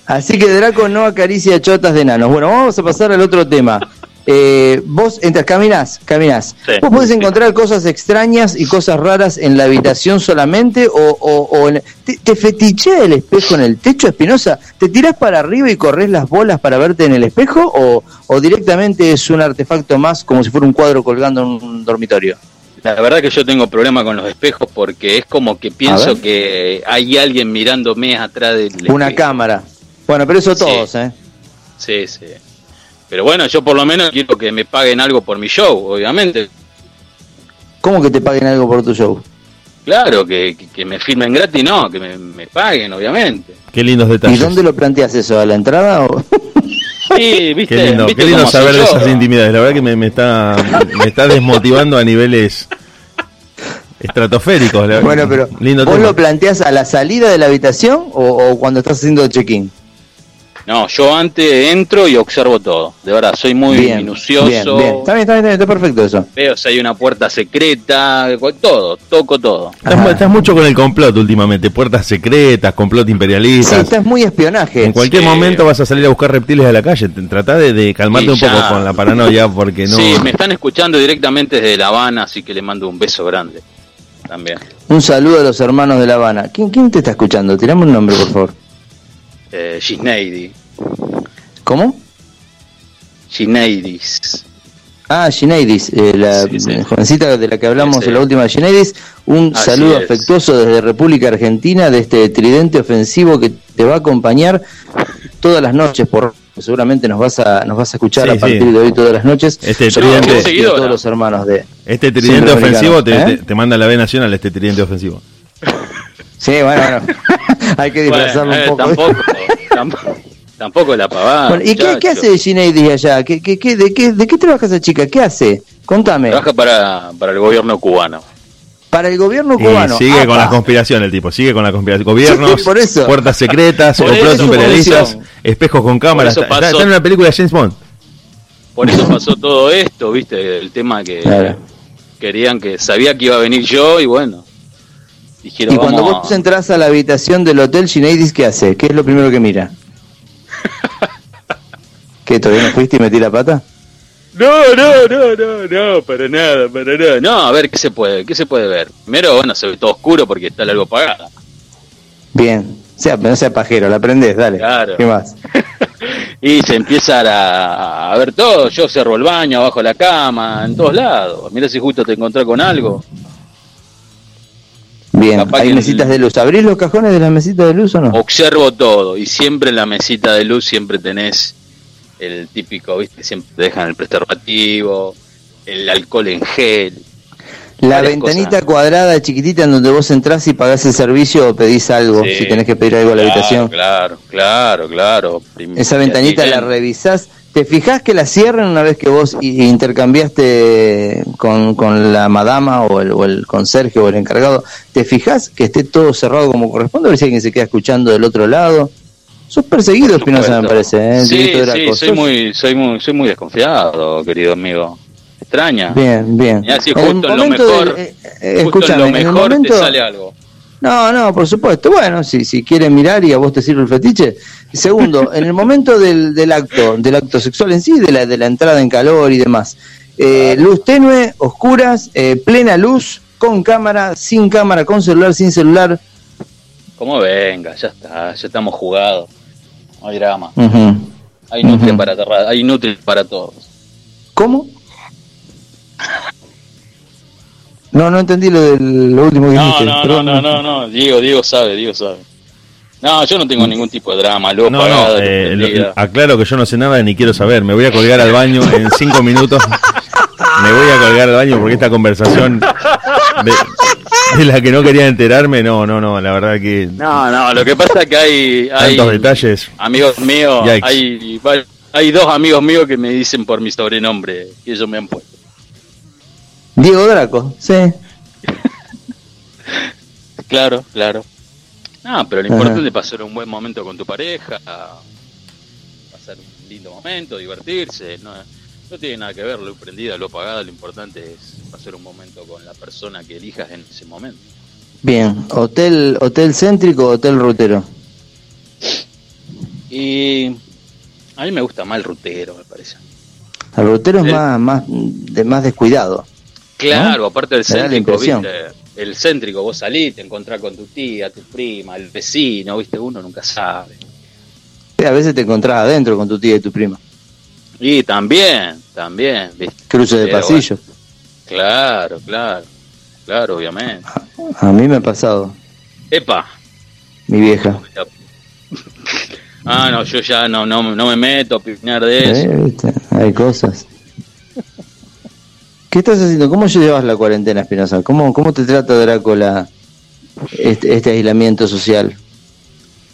Así que Draco no acaricia chotas de enanos. Bueno, vamos a pasar al otro tema. Eh, vos entras, caminás, caminás. Sí. ¿Vos podés encontrar cosas extrañas y cosas raras en la habitación solamente? ¿O, o, o en- te, te fetichea el espejo en el techo, Espinosa? ¿Te tirás para arriba y corres las bolas para verte en el espejo? ¿O, o directamente es un artefacto más como si fuera un cuadro colgando en un dormitorio? La verdad que yo tengo problema con los espejos porque es como que pienso que hay alguien mirándome atrás del Una espejo. cámara. Bueno, pero eso Sí. todos, ¿eh? Sí, sí. Pero bueno, yo por lo menos quiero que me paguen algo por mi show, obviamente. ¿Cómo que te paguen algo por tu show? Claro, que, que, me filmen gratis, no, que me, me paguen, obviamente. Qué lindos ¿Y detalles. dónde lo planteas eso? ¿A la entrada o...? Sí, viste, Qué lindo, viste qué lindo saber de esas intimidades. La verdad que me, me está, me está desmotivando a niveles estratosféricos. la- Bueno, pero lindo ¿vos tema. lo planteas a la salida de la habitación o, o cuando estás haciendo check-in? No, yo antes entro y observo todo. De verdad, soy muy bien, minucioso. Bien, bien. Está bien, está bien, está perfecto eso. Veo si hay una puerta secreta, todo, toco todo. Estás, mu- estás mucho con el complot últimamente, puertas secretas, complot Sí, imperialistas. estás muy espionaje. en cualquier sí. momento vas a salir a buscar reptiles a la calle. Tratá de, de calmarte un poco con la paranoia porque no. Sí, me están escuchando directamente desde La Habana, así que le mando un beso grande. También. Un saludo a los hermanos de La Habana. ¿Quién, quién te está escuchando? Tirame un nombre, por favor. Eh, Gisneidi. ¿Cómo? Gineidis. Ah, Gineidis, eh, la Sí, sí. jovencita de la que hablamos Sí, sí. en la última Gineidis. Un Así saludo es. afectuoso desde República Argentina, de este tridente ofensivo que te va a acompañar todas las noches. por Seguramente nos vas a, nos vas a escuchar Sí, a partir sí. de hoy todas las noches. Este tridente- creo que Seguidora. todos los hermanos de... Este tridente ofensivo te, ¿Eh? te- te manda la B Nacional, este tridente ofensivo. Sí, bueno, bueno. Hay que disfrazarlo Bueno, eh, un poco. tampoco, tampoco, tampoco la pavada. Bueno, ¿Y qué, qué hace Gineidis allá? ¿Qué, qué, qué, de, qué, ¿De qué trabaja esa chica? ¿Qué hace? Contame. Trabaja para, para el gobierno cubano. Para el gobierno Y cubano. sigue con la conspiración el tipo, sigue con la conspiración. Gobiernos, Sí, por eso. puertas secretas, por eso. espejos con cámaras. Está, pasó. está en una película de James Bond. Por eso pasó todo esto, viste, el tema que Claro. querían que sabía que iba a venir yo y bueno. Dijeron, Y cuando vamos vos entras a la habitación del hotel, Gineidis, ¿qué hace? ¿Qué es lo primero que mira? ¿Qué, todavía no fuiste y metí la pata? No, no, no, no, no, para nada, para nada. No, a ver, ¿qué se puede, qué se puede ver? Primero, bueno, se ve todo oscuro porque está algo apagada. Bien. Sea, no sea pajero, la aprendés, dale. Claro. ¿Qué más? y se empieza a, a ver todo. Yo cerro el baño, abajo la cama, en todos lados. Mira si justo te encontrás con algo. Bien. Capaz ¿Hay mesitas el- de luz? ¿Abrís los cajones de las mesitas de luz o no? Observo todo y siempre en la mesita de luz siempre tenés el típico, viste, siempre te dejan el preservativo, el alcohol en gel. La ventanita cosas. cuadrada chiquitita en donde vos entrás y pagás el servicio o pedís algo, Sí. si tenés que pedir algo a la habitación. Claro, claro, claro. Esa ventanita la revisás. ¿Te fijás que la cierran una vez que vos intercambiaste con, con la madama o el, o el conserje o el encargado? ¿Te fijás que esté todo cerrado como corresponde? A ver si alguien se queda escuchando del otro lado. Sos perseguido, Espinosa, me parece. ¿eh? Sí, sí, soy muy, soy muy, soy muy desconfiado, querido amigo. Extraña. Bien, bien. Mirá, si En justo en lo momento mejor, del- eh, eh, Justo en lo en momento- te sale algo. No, no, por supuesto. Bueno, si, si quieren mirar y a vos te sirve el fetiche. Segundo, en el momento del, del acto, del acto sexual en sí, de la, de la entrada en calor y demás. eh, luz tenue, oscuras, eh, plena luz, con cámara, sin cámara, con celular, sin celular. Como venga, ya está, ya estamos jugados. No hay drama. Ujú. Hay Nutri Ujú. para terra- hay Nutri para todos. ¿Cómo? No, no entendí lo, del, lo último que No, dijiste. no, no, perdón. no, no, no, Diego, Diego sabe, Diego sabe. No, yo no tengo ningún tipo de drama, lo No, pagado, no, eh, lo- aclaro que yo no sé nada ni quiero saber. Me voy a colgar al baño en cinco minutos. Me voy a colgar al baño porque esta conversación de, de la que no quería enterarme, no, no, no, la verdad que No, no, lo que pasa es que hay, hay tantos detalles. amigos míos, Yikes. hay, hay dos amigos míos que me dicen por mi sobrenombre que ellos me han puesto. Diego Draco, sí. Claro, claro. No, pero lo Ajá. importante es pasar un buen momento con tu pareja, pasar un lindo momento, divertirse. No, no tiene nada que ver lo prendida, lo apagada, lo importante es pasar un momento con la persona que elijas en ese momento. Bien. ¿Hotel, hotel céntrico o hotel rutero? Y a mí me gusta más el rutero, me parece. El rutero es El- más, más, de, más descuidado. Claro, aparte del céntrico. ¿viste? El céntrico, vos salís, te encontrás con tu tía, tu prima, el vecino, ¿viste? Uno nunca sabe. Sí, a veces te encontrás adentro con tu tía y tu prima. Y también, también, ¿viste? Cruce de Pero pasillo. Claro, claro, claro, obviamente. A mí me ha pasado, Epa. mi vieja. Ah, no, yo ya no, no, no me meto a opinar de Eh, eso. ¿viste? Hay cosas. ¿Qué estás haciendo? ¿Cómo llevas la cuarentena, Espinosa? ¿Cómo, ¿Cómo te trata Drácula este, este aislamiento social?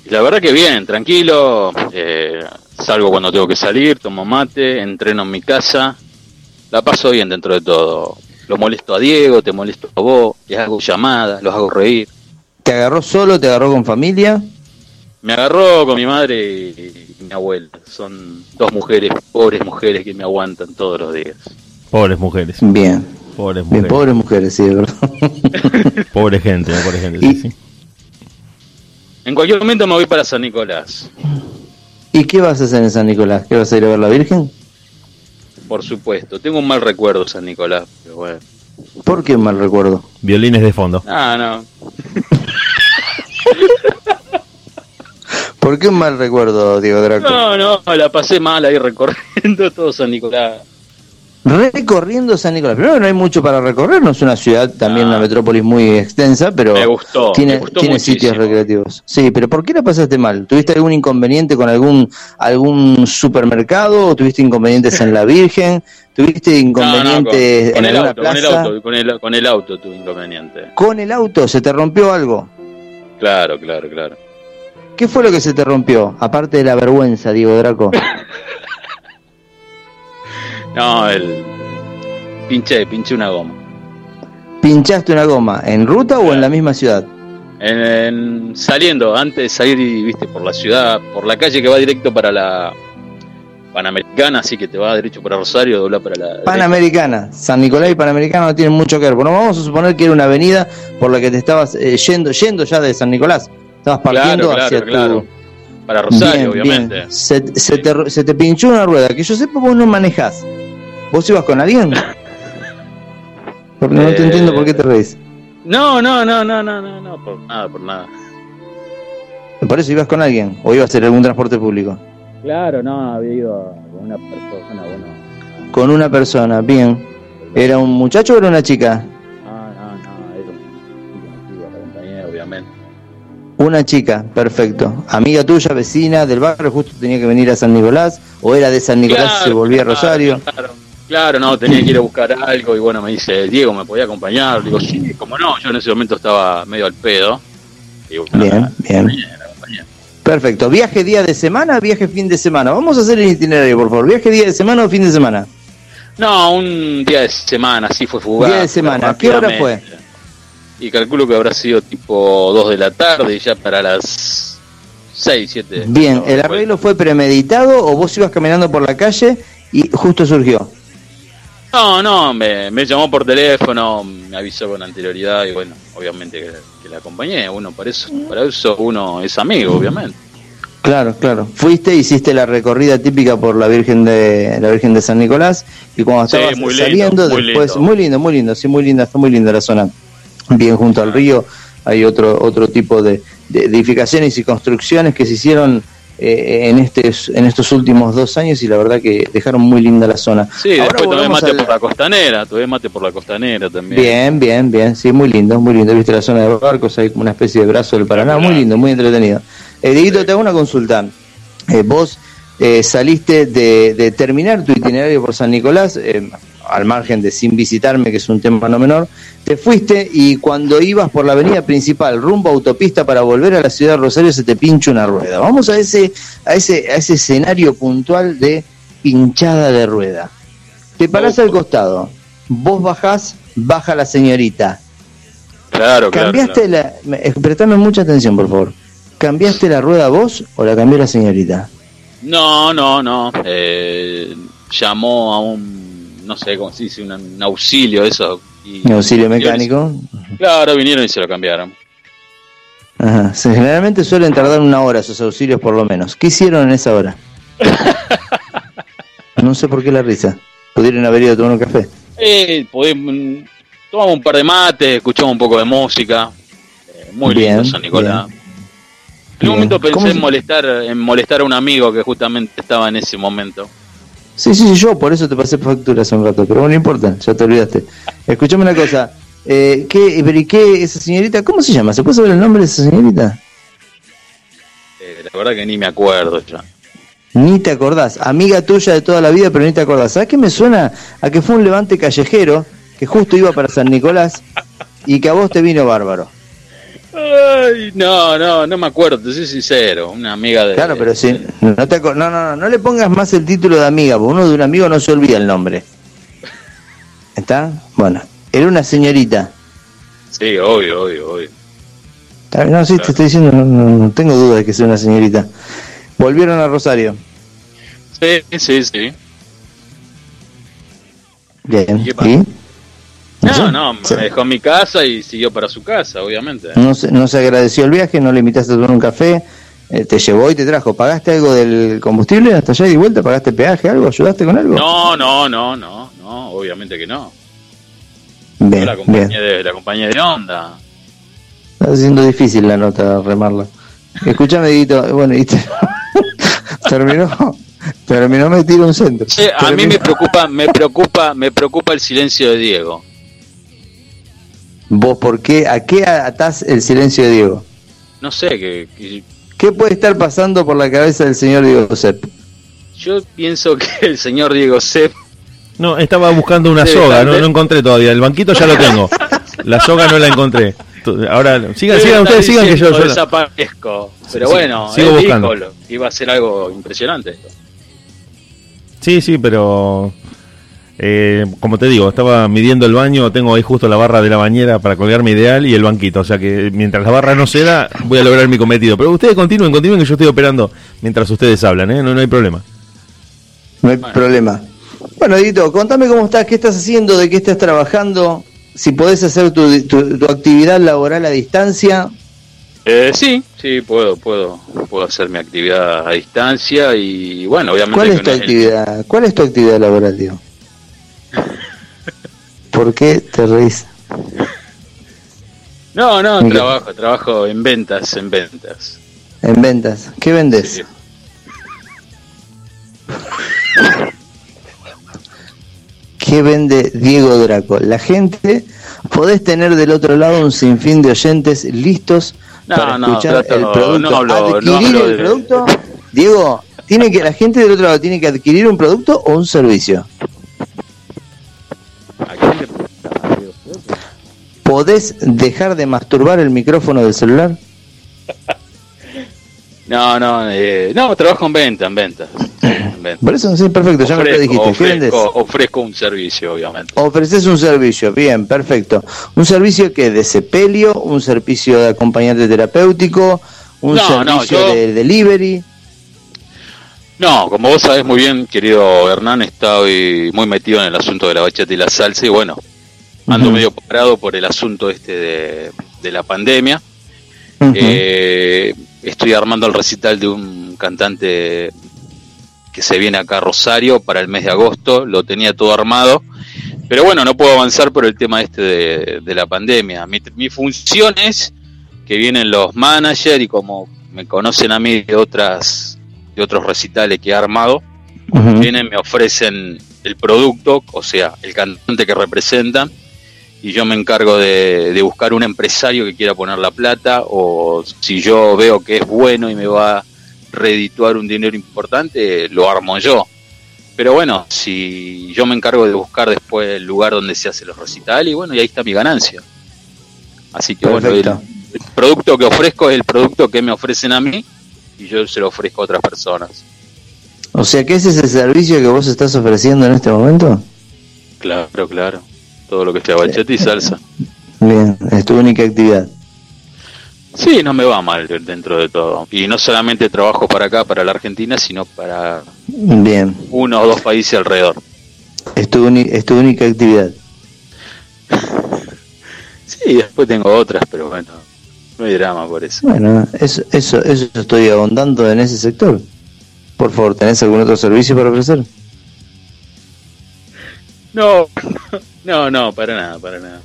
La verdad que bien, tranquilo. eh, salgo cuando tengo que salir, tomo mate, entreno en mi casa. La paso bien dentro de todo. Lo molesto a Diego, te molesto a vos, les hago llamadas, los hago reír. ¿Te agarró solo? ¿Te agarró con familia? Me agarró con mi madre y, y mi abuela. Son dos mujeres, pobres mujeres que me aguantan todos los días. Pobres mujeres. Bien. Pobres Bien, mujeres. pobres mujeres, sí, de verdad. Pobre gente, no pobre gente. Y- sí, sí. En cualquier momento me voy para San Nicolás. ¿Y qué vas a hacer en San Nicolás? ¿Qué vas a ir a ver la Virgen? Por supuesto. Tengo un mal recuerdo de San Nicolás, pero bueno. ¿Por qué mal recuerdo? Violines de fondo. Ah, no. ¿Por qué un mal recuerdo, Diego Draco? No, no, la pasé mal ahí recorriendo todo San Nicolás. Recorriendo San Nicolás. Primero no hay mucho para recorrer, no es una ciudad, también Ah. una metrópolis muy extensa, pero Me gustó, tiene, me gustó tiene sitios recreativos. Sí, pero ¿por qué la pasaste mal? ¿Tuviste algún inconveniente con algún algún supermercado? ¿O tuviste inconvenientes en la Virgen? ¿Tuviste inconvenientes No, no, con, con en el auto, con el plaza? auto, con el, con el auto tuve inconveniente. ¿Con el auto se te rompió algo? Claro, claro, claro. ¿Qué fue lo que se te rompió? Aparte de la vergüenza, Diego Draco. No, el pinché, pinché una goma. ¿Pinchaste una goma en ruta o en la misma ciudad? En, en- saliendo, antes de salir, y, viste, por la ciudad, por la calle que va directo para la Panamericana, así que te va derecho para Rosario, dobla para la Panamericana, San Nicolás y Panamericana no tienen mucho que ver. Bueno, vamos a suponer que era una avenida por la que te estabas eh, yendo, yendo ya de San Nicolás. Estabas partiendo Claro, claro, hacia claro. tu. Para Rosario, Bien, obviamente. bien. Se, se te, se te pinchó una rueda. Que yo sepa, vos no manejás. ¿Vos ibas con alguien? Porque no te entiendo por qué te reís. No, no, no, no, no, no, no, por nada, por nada. Por eso ibas con alguien. O ibas en algún transporte público. Claro, no, había ido con una persona, bueno. Con una persona, bien. ¿Era un muchacho o era una chica? No, no, no, era un chico, la compañía, obviamente. Una chica, perfecto. Amiga tuya, vecina del barrio, justo tenía que venir a San Nicolás, o era de San Nicolás y se volvía a Rosario. Claro, claro, no, tenía que ir a buscar algo y bueno, me dice, Diego, ¿me podía acompañar? Digo, sí, como no, yo en ese momento estaba medio al pedo. Bueno, Bien, bien. Perfecto. ¿Viaje día de semana, viaje fin de semana? Vamos a hacer el itinerario, por favor. ¿Viaje día de semana o fin de semana? No, un día de semana, así fue fugaz. Día de semana, ¿qué hora fue? Y calculo que habrá sido tipo 2 de la tarde y ya para las 6, 7. Bien, ¿el arreglo fue premeditado o vos ibas caminando por la calle y justo surgió? No, no, me, me llamó por teléfono, me avisó con anterioridad y bueno, obviamente que, que la acompañé. Uno para eso, para eso uno es amigo, obviamente. Claro, claro. Fuiste, hiciste la recorrida típica por la Virgen de la Virgen de San Nicolás y cuando Sí, estabas lindo, saliendo muy después lindo. muy lindo, muy lindo, sí, muy linda, está muy linda la zona. Bien junto al río hay otro otro tipo de, de edificaciones y construcciones que se hicieron eh, en este en estos últimos dos años y la verdad que dejaron muy linda la zona. Sí, Ahora después tomé mate por la costanera, tomé mate por la costanera también. Bien, bien, bien, sí, muy lindo, muy lindo. Viste la zona de barcos, hay como una especie de brazo del Paraná, muy lindo, muy entretenido. Eh, Dieguito, te hago una consulta. Eh, vos eh, saliste de, de terminar tu itinerario por San Nicolás, eh, al margen de sin visitarme, que es un tema no menor, te fuiste y cuando ibas por la avenida principal, rumbo a autopista para volver a la ciudad de Rosario, se te pincha una rueda. Vamos a ese, a ese, a ese escenario puntual de pinchada de rueda. Te parás al costado, vos bajás, baja la señorita. Claro, claro. ¿Cambiaste claro. la... eh, Prestame mucha atención, por favor. ¿Cambiaste la rueda vos o la cambió la señorita? No, no, no. Eh, llamó a un, no sé cómo se dice, un, un auxilio, eso. Y, Un auxilio y- mecánico. Claro, vinieron y se lo cambiaron. Ajá. Generalmente suelen tardar una hora esos auxilios, por lo menos. ¿Qué hicieron en esa hora? No sé por qué la risa. Pudieron haber ido a tomar un café. Eh, podemos, tomamos un par de mates, escuchamos un poco de música. Eh, muy Bien, lindo San Nicolás. bien. En un momento ¿Cómo pensé en molestar, en molestar a un amigo que justamente estaba en ese momento. Sí, sí, sí, yo por eso te pasé factura hace un rato, pero bueno, no importa, ya te olvidaste. Escuchame una cosa. Eh, ¿qué, pero ¿y qué esa señorita? ¿Cómo se llama? ¿Se puede saber el nombre de esa señorita? Eh, la verdad que ni me acuerdo ya. Ni te acordás. Amiga tuya de toda la vida, pero ni te acordás. ¿Sabes qué me suena? A que fue un levante callejero que justo iba para San Nicolás y que a vos te vino bárbaro. Ay, no, no, no me acuerdo, te soy sincero. Una amiga de. Claro, pero sí. No, te no, no, no, no le pongas más el título de amiga, porque uno de un amigo no se olvida el nombre. ¿Está? Bueno, era una señorita. Sí, obvio, obvio, obvio. No, sí, te estoy diciendo, no, no- no tengo duda de que sea una señorita. Volvieron a Rosario. Sí, sí, sí. Bien. ¿Y? No, no, me dejó en mi casa y siguió para su casa, obviamente. No se, no se agradeció el viaje, no le invitaste a tomar un café, eh, te llevó y te trajo. ¿Pagaste algo del combustible hasta allá y de vuelta? ¿Pagaste peaje, algo? ¿Ayudaste con algo? No, no, no, no, no, obviamente que no. Bien, la bien. compañía de la compañía de onda. Está siendo difícil la nota, remarla. Escúchame, Dieguito, bueno, y te- terminó, terminó me tiro un centro. Sí, a mí Terminó- me preocupa, me preocupa, me preocupa el silencio de Diego. ¿Vos por qué? ¿A qué atás el silencio de Diego? No sé, que, que- ¿Qué puede estar pasando por la cabeza del señor Diego Sepp? yo pienso que el señor Diego Sepp No, estaba buscando una soga, no, no encontré todavía. El banquito ya lo tengo. La soga no la encontré. Ahora, sigan, sigan, ustedes sigan que yo... yo- desaparezco. Pero Sí, bueno, sigo él buscando. dijo iba a ser algo impresionante. esto. Sí, sí, pero... eh, como te digo, estaba midiendo el baño, tengo ahí justo la barra de la bañera para colgar mi ideal y el banquito. O sea que mientras la barra no ceda, voy a lograr mi cometido. Pero ustedes continúen, continúen que yo estoy operando mientras ustedes hablan, ¿eh? No, no hay problema. No hay Bueno. problema. Bueno, Dieguito, contame cómo estás, qué estás haciendo, de qué estás trabajando, si podés hacer tu, tu- tu actividad laboral a distancia. Eh, sí, sí, puedo, puedo, puedo hacer mi actividad a distancia y bueno, obviamente. ¿Cuál es tu no el- actividad? ¿Cuál es tu actividad laboral, Diego? ¿Por qué te reís? No, no, trabajo, trabajo en ventas, en ventas. En ventas. ¿Qué vendes? Sí. ¿Qué vende Diego Draco? La gente, podés tener del otro lado un sinfín de oyentes listos No, para escuchar el producto. no hablo- no ¿Adquirir hablo el producto? Diego, tiene que la gente del otro lado tiene que adquirir un producto o un servicio. ¿Podés dejar de masturbar el micrófono del celular? No, no, eh, no, trabajo en venta, en ventas. Por eso sí, perfecto, ya me lo Ofrezco- dijiste. Ofrezco, ofrezco un servicio, obviamente. Ofreces un servicio, bien, perfecto. ¿Un servicio que de sepelio, un servicio de acompañante terapéutico, un No, no, servicio yo- de delivery? No, como vos sabés muy bien, querido Hernán, estoy muy metido en el asunto de la bachata y la salsa y bueno, ando medio parado por el asunto este de, de la pandemia. Eh, estoy armando el recital de un cantante que se viene acá a Rosario para el mes de agosto, lo tenía todo armado, pero bueno, no puedo avanzar por el tema este de, de la pandemia. Mi, mi función es que vienen los managers y como me conocen a mí de otras de otros recitales que he armado, Ujú. vienen, me ofrecen el producto, o sea, el cantante que representan, y yo me encargo de, de buscar un empresario que quiera poner la plata, o si yo veo que es bueno y me va a redituar un dinero importante, lo armo yo. Pero bueno, si yo me encargo de buscar después el lugar donde se hace los recitales, y bueno, y ahí está mi ganancia. Así que bueno, el, el producto que ofrezco es el producto que me ofrecen a mí, y yo se lo ofrezco a otras personas. O sea que ese es el servicio que vos estás ofreciendo en este momento. Claro, claro. Todo lo que sea bachata y salsa. Bien, es tu única actividad. Sí, no me va mal dentro de todo. Y no solamente trabajo para acá, para la Argentina, sino para Bien, uno o dos países alrededor. es tu, es tu única actividad. Sí, después tengo otras, pero bueno, no hay drama por eso. Bueno, eso, eso, eso estoy ahondando en ese sector. Por favor, ¿tenés algún otro servicio para ofrecer? No, no, no, para nada, para nada.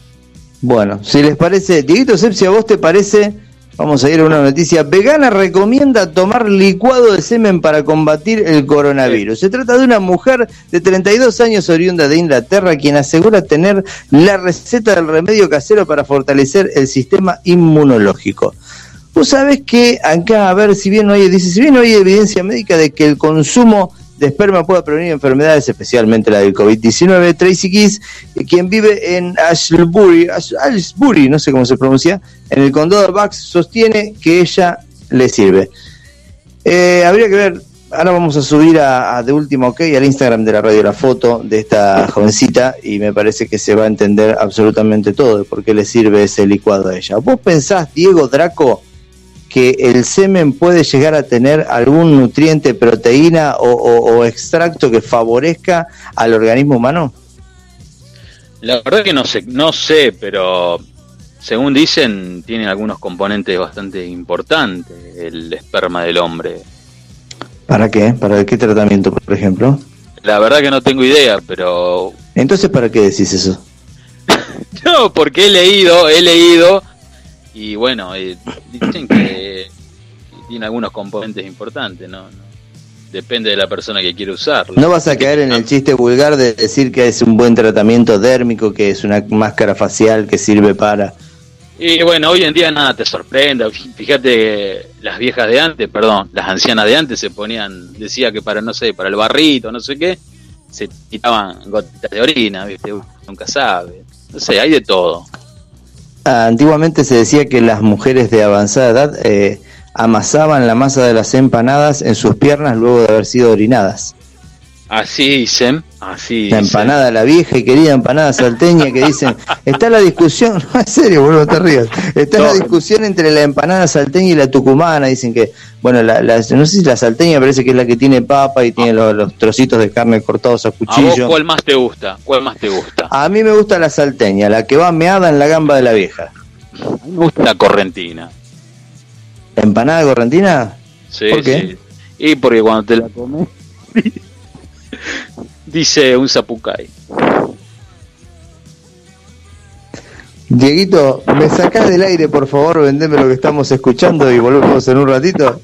Bueno, si les parece, Dieguito Sepp, si a vos te parece, vamos a ir a una noticia. Vegana recomienda tomar licuado de semen para combatir el coronavirus. Se trata de una mujer de 32 años oriunda de Inglaterra quien asegura tener la receta del remedio casero para fortalecer el sistema inmunológico. Vos sabés que acá, a ver, si bien no hay, dice, si bien no hay evidencia médica de que el consumo de esperma pueda prevenir enfermedades, especialmente la del COVID-19, Tracy Kiss, eh, quien vive en Ashbury, Ash- Ashbury, no sé cómo se pronuncia, en el condado de Bucks, sostiene que ella le sirve. Eh, habría que ver, ahora vamos a subir a, a de último ok al Instagram de la radio la foto de esta jovencita y me parece que se va a entender absolutamente todo de por qué le sirve ese licuado a ella. ¿Vos pensás, Diego Draco, que el semen puede llegar a tener algún nutriente, proteína o, o- o extracto que favorezca al organismo humano? La verdad que no sé, no sé, pero según dicen, tiene algunos componentes bastante importantes el esperma del hombre. ¿Para qué? ¿Para qué tratamiento, por ejemplo? La verdad que no tengo idea, pero Entonces, ¿para qué decís eso? no, porque he leído, he leído y bueno, eh, dicen que tiene algunos componentes importantes, ¿no? Depende de la persona que quiere usarlo. No vas a caer en el chiste vulgar de decir que es un buen tratamiento dérmico, que es una máscara facial que sirve para... Y bueno, hoy en día nada te sorprenda. Fíjate que las viejas de antes, perdón, las ancianas de antes se ponían, decía que para, no sé, para el barrito, no sé qué, se tiraban gotitas de orina, ¿viste? Nunca sabe. No sé, hay de todo. Ah, Antiguamente se decía que las mujeres de avanzada edad eh, amasaban la masa de las empanadas en sus piernas luego de haber sido orinadas. Así dicen, así La dicen. empanada, la vieja y querida empanada salteña que dicen, está la discusión, no, en serio, boludo, te rías, está la discusión entre la empanada salteña y la tucumana, dicen que, bueno, la, la- no sé si la salteña parece que es la que tiene papa y tiene los, los trocitos de carne cortados a ¿A vos cuchillo. cuál más te gusta? ¿Cuál más te gusta? A mí me gusta la salteña, la que va meada en la gamba de la vieja. A mí me gusta la correntina. ¿La empanada correntina? Sí, ¿Por qué? sí. Y porque cuando te la comes, dice un zapucay. Dieguito, ¿me sacás del aire, por favor? Vendeme lo que estamos escuchando y volvemos en un ratito.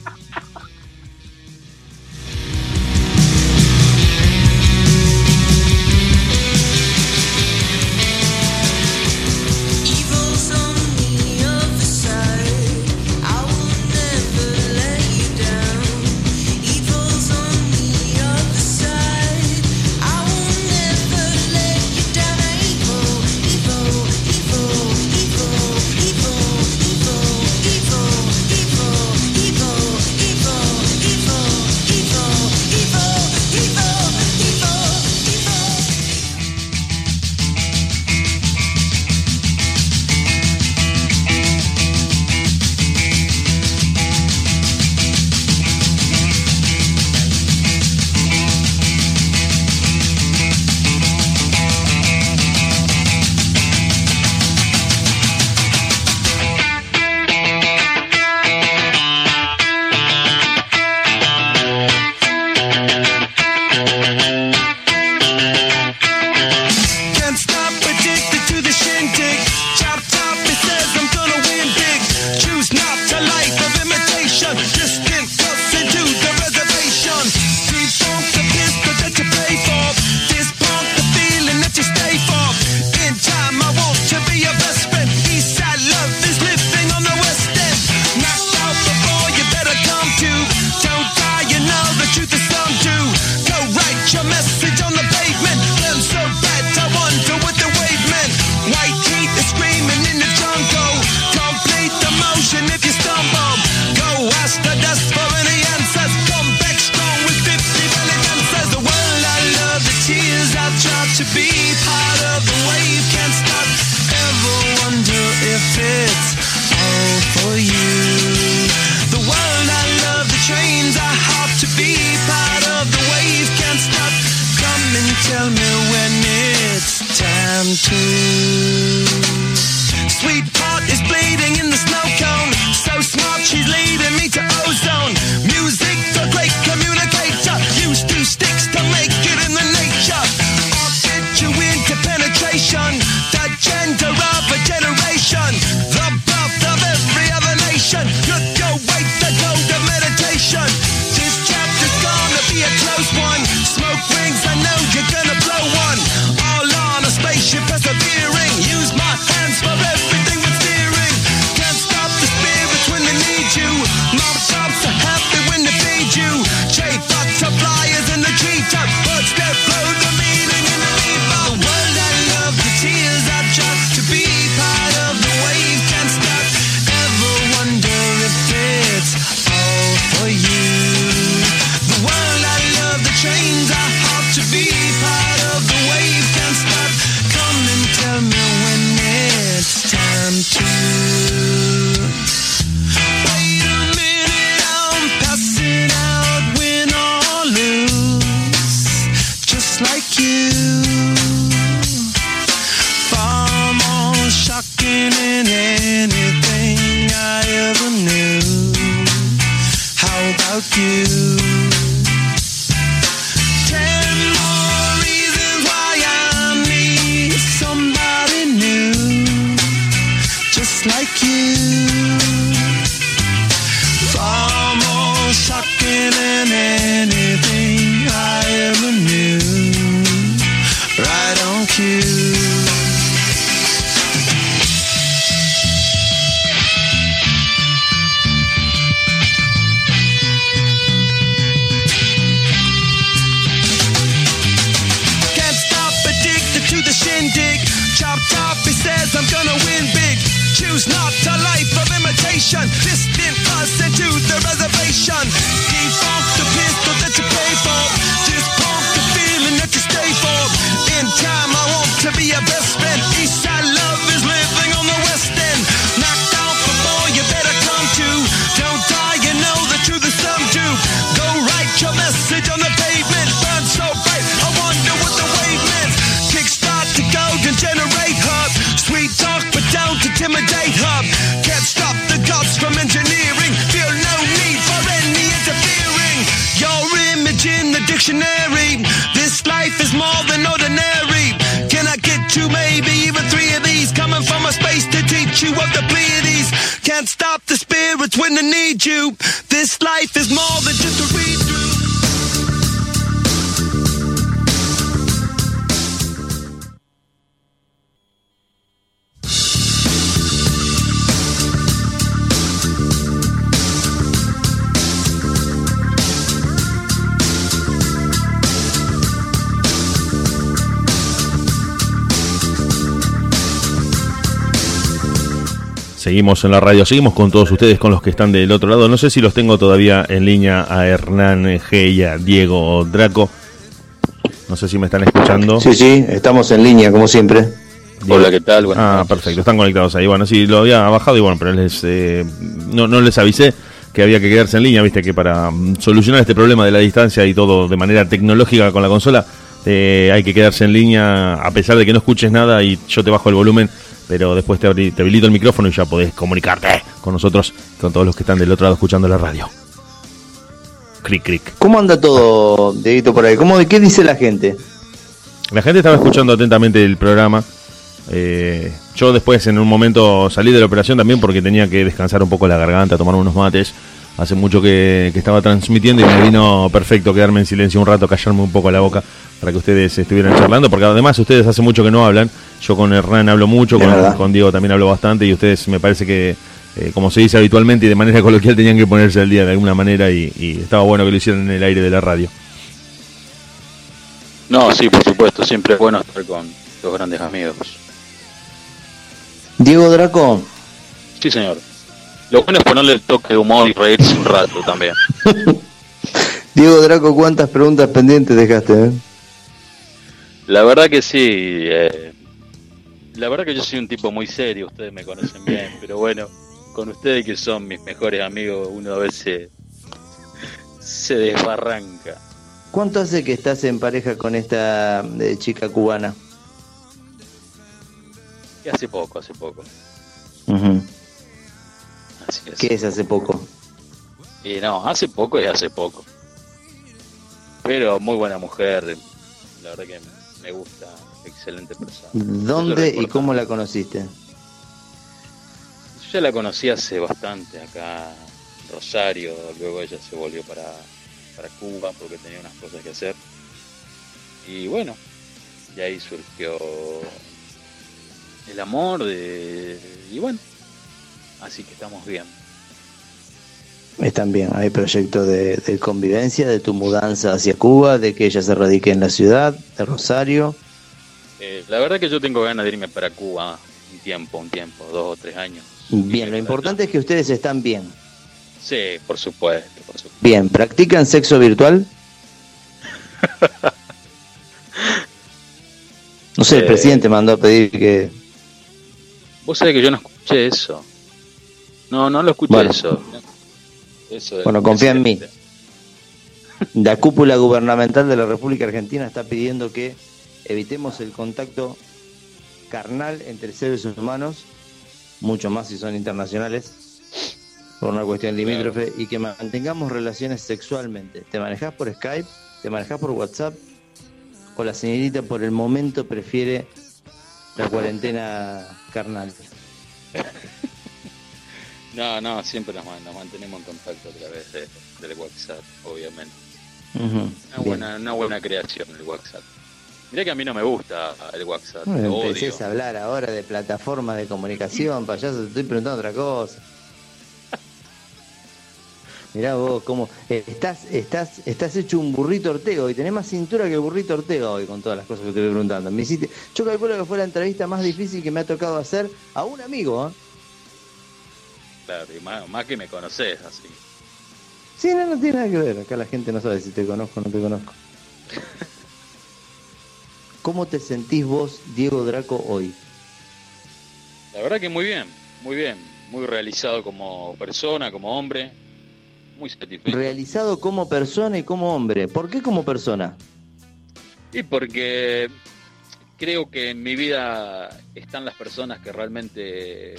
Shun. Seguimos en la radio, seguimos con todos ustedes, con los que están del otro lado. No sé si los tengo todavía en línea a Hernán G y a Diego Draco. No sé si me están escuchando. Sí, sí, estamos en línea como siempre. Hola, ¿qué tal? Buenas Ah, noches. perfecto, están conectados ahí. Bueno, sí, lo había bajado y bueno, pero les, eh, no, no les avisé que había que quedarse en línea, viste que para mm, solucionar este problema de la distancia y todo de manera tecnológica con la consola, eh, hay que quedarse en línea a pesar de que no escuches nada y yo te bajo el volumen, pero después te, abri- te habilito el micrófono y ya podés comunicarte con nosotros, con todos los que están del otro lado escuchando la radio. Clic, clic. ¿Cómo anda todo, Dieguito, por ahí? ¿Cómo, ¿Qué dice la gente? La gente estaba escuchando atentamente el programa. Eh, yo después en un momento salí de la operación también porque tenía que descansar un poco la garganta, tomar unos mates. Hace mucho que, que estaba transmitiendo y me vino perfecto quedarme en silencio un rato, callarme un poco la boca para que ustedes estuvieran charlando, porque además ustedes hace mucho que no hablan. Yo con Hernán hablo mucho, con, con Diego también hablo bastante y ustedes me parece que, eh, como se dice habitualmente y de manera coloquial, tenían que ponerse al día de alguna manera y, y estaba bueno que lo hicieran en el aire de la radio. No, sí, por supuesto. Siempre es bueno estar con los grandes amigos. Diego Draco, Sí, señor. Lo bueno es ponerle el toque de humor y reírse un rato también. Diego Draco, ¿cuántas preguntas pendientes dejaste? eh? La verdad que sí. eh, la verdad que yo soy un tipo muy serio, ustedes me conocen bien, pero bueno, con ustedes que son mis mejores amigos, uno a veces se desbarranca. ¿Cuánto hace que estás en pareja con esta eh, chica cubana? Hace poco, hace poco. Es. ¿Qué es hace poco? Y no, hace poco y hace poco. Pero muy buena mujer, la verdad que me gusta, excelente persona. Es ¿Dónde y cómo la conociste? Yo ya la conocí hace bastante acá en Rosario, luego ella se volvió para, para Cuba porque tenía unas cosas que hacer. Y bueno, y ahí surgió el amor de... y bueno, así que estamos bien. Están bien, hay proyectos de, de convivencia, de tu mudanza hacia Cuba, de que ella se radique en la ciudad de Rosario. Eh, la verdad que yo tengo ganas de irme para Cuba un tiempo, un tiempo, dos o tres años. Bien, lo importante es que ustedes están bien. Sí, por supuesto, por supuesto. Bien, ¿practican sexo virtual? No sé, el Eh. presidente mandó a pedir que... Vos sabés que yo no escuché eso. No, no lo escuché Bueno. eso. Eso Bueno, confía en mí. La cúpula gubernamental de la República Argentina está pidiendo que evitemos el contacto carnal entre seres humanos, mucho más si son internacionales, por una cuestión limítrofe, y que mantengamos relaciones sexualmente. ¿Te manejás por Skype? ¿Te manejás por WhatsApp? ¿O la señorita por el momento prefiere la cuarentena carnal? No, no, siempre nos, man- nos mantenemos en contacto a través de, del WhatsApp, obviamente. Ujú, Una buena, una buena creación el WhatsApp. Mirá que a mí no me gusta el WhatsApp, No empecés a hablar ahora de plataformas de comunicación, payaso, te estoy preguntando otra cosa. Mirá vos cómo eh, estás, estás, estás hecho un burrito Ortega y tenés más cintura que el burrito Ortega hoy con todas las cosas que te estoy preguntando. Me hiciste, yo calculo que fue la entrevista más difícil que me ha tocado hacer a un amigo, ¿eh? Claro, y más, más que me conoces así. Sí, no, no tiene nada que ver. Acá la gente no sabe si te conozco o no te conozco. ¿Cómo te sentís vos, Diego Draco, hoy? La verdad que muy bien, muy bien. Muy realizado como persona, como hombre. Muy satisfecho. Realizado como persona y como hombre. ¿Por qué como persona? Y porque creo que en mi vida están las personas que realmente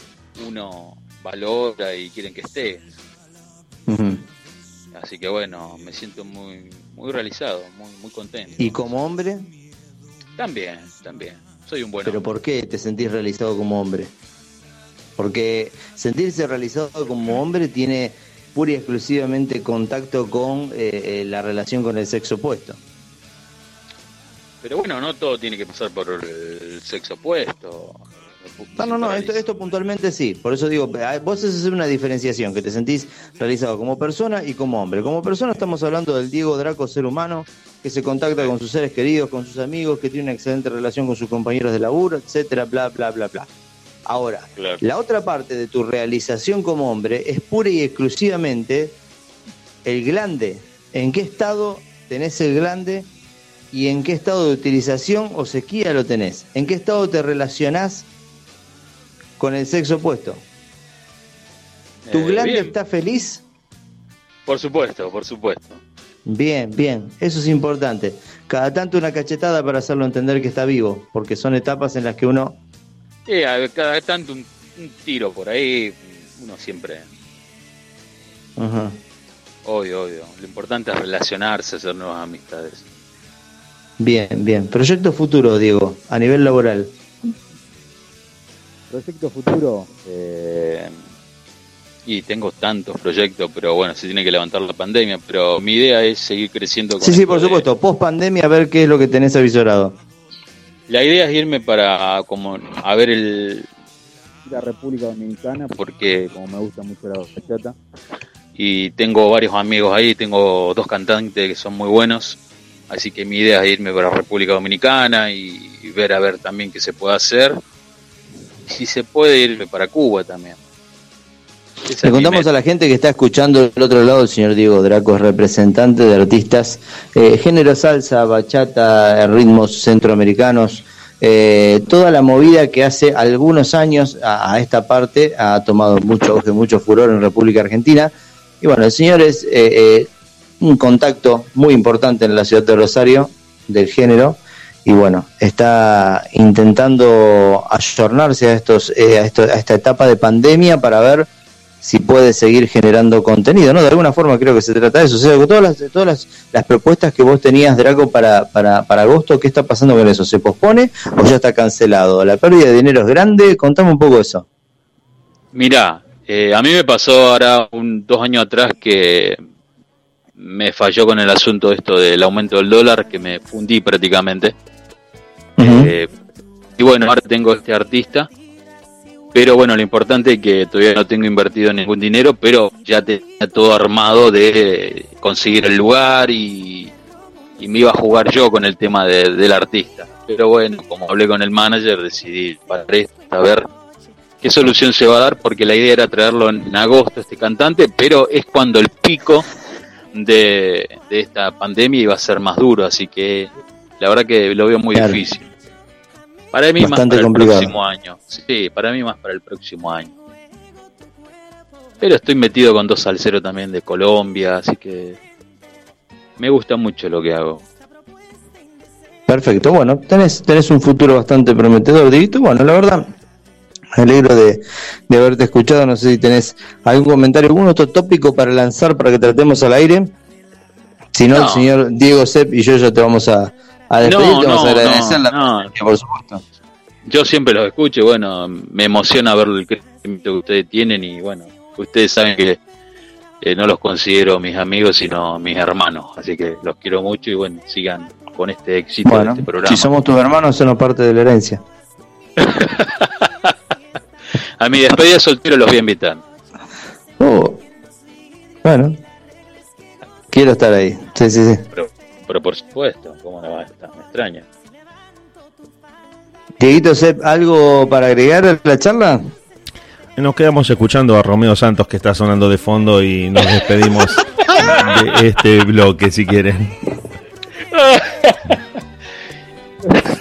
uno valora y quieren que esté. Así que bueno, me siento muy muy realizado, muy muy contento. ¿Y como hombre? También, también. Soy un buen ¿Pero hombre. por qué te sentís realizado como hombre? Porque sentirse realizado como hombre tiene pura y exclusivamente contacto con eh, eh, la relación con el sexo opuesto. Pero bueno, no todo tiene que pasar por el sexo opuesto. No, no, no, esto, esto puntualmente sí. Por eso digo, ah, vos haces una diferenciación, que te sentís realizado como persona y como hombre. Como persona estamos hablando del Diego Draco, ser humano, que se contacta con sus seres queridos, con sus amigos, que tiene una excelente relación con sus compañeros de laburo, etcétera, bla, bla, bla, bla. Ahora, Claro. la otra parte de tu realización como hombre es pura y exclusivamente el glande. ¿En qué estado tenés el glande y en qué estado de utilización o sequía lo tenés? ¿En qué estado te relacionás con el sexo opuesto? ¿Tu Eh, glande bien. está feliz? Por supuesto, por supuesto. Bien, bien, eso es importante. Cada tanto una cachetada para hacerlo entender que está vivo, porque son etapas en las que uno... A- cada tanto un, un tiro por ahí, uno siempre, Ajá. obvio, obvio. Lo importante es relacionarse, hacer nuevas amistades. Bien, bien. Proyecto futuro, Diego, a nivel laboral. Proyecto futuro. Eh, y tengo tantos proyectos, pero bueno, se tiene que levantar la pandemia. Pero mi idea es seguir creciendo. Con Sí, sí, por de- supuesto. Post pandemia, a ver qué es lo que tenés avisorado. La idea es irme para como a ver el la República Dominicana porque como me gusta mucho la bachata. y tengo varios amigos ahí, tengo dos cantantes que son muy buenos, así que mi idea es irme para República Dominicana y, y ver a ver también qué se puede hacer. Si se puede irme para Cuba también. Esa Le contamos a la gente que está escuchando del otro lado, el señor Diego Draco es representante de artistas eh, género salsa, bachata, eh, ritmos centroamericanos, eh, toda la movida que hace algunos años a, a esta parte ha tomado mucho auge, mucho furor en República Argentina. Y bueno, el señor es eh, un contacto muy importante en la ciudad de Rosario del género y bueno, está intentando ayornarse a, estos, eh, a, esto- a esta etapa de pandemia para ver si puede seguir generando contenido, ¿no? De alguna forma creo que se trata de eso. O sea, todas las, todas las, las propuestas que vos tenías, Draco, para, para, para agosto, ¿qué está pasando con eso? ¿Se pospone o ya está cancelado? ¿La pérdida de dinero es grande? Contame un poco eso. Mirá, eh, a mí me pasó ahora un, dos años atrás que me falló con el asunto esto del aumento del dólar, que me fundí prácticamente. Eh, y bueno, ahora tengo este artista, pero bueno, lo importante es que todavía no tengo invertido ningún dinero, pero ya tenía todo armado de conseguir el lugar y, y me iba a jugar yo con el tema de- del artista. Pero bueno, como hablé con el manager, decidí para esto, a ver qué solución se va a dar, porque la idea era traerlo en agosto, este cantante, pero es cuando el pico de, de esta pandemia iba a ser más duro, así que la verdad que lo veo muy Claro. difícil. Para mí Bastante más para complicado. el próximo año. Sí, para mí más para el próximo año. Pero estoy metido con dos salseros también de Colombia, así que me gusta mucho lo que hago. Perfecto, bueno, tenés, tenés un futuro bastante prometedor, Dieguito. Bueno, la verdad, me alegro de, de haberte escuchado. No sé si tenés algún comentario, algún otro tópico para lanzar para que tratemos al aire. Si no, No. el señor Diego Sepp y yo ya te vamos a, a despedir, No, te vamos a no, agradecer no, la presencia, por supuesto. Yo siempre los escucho, bueno, me emociona ver el crecimiento que ustedes tienen y bueno, ustedes saben que eh, no los considero mis amigos, sino mis hermanos. Así que los quiero mucho y bueno, sigan con este éxito de Bueno, este programa. si somos tus hermanos, somos parte de la herencia. A mi despedida de soltero los voy a invitar. Oh. Bueno. Quiero estar ahí. Sí, sí, sí. Pero, pero por supuesto, ¿cómo no va a estar? Me extraña. Dieguito, Sepp, ¿algo para agregar a la charla? Nos quedamos escuchando a Romeo Santos que está sonando de fondo y nos despedimos de este bloque si quieren.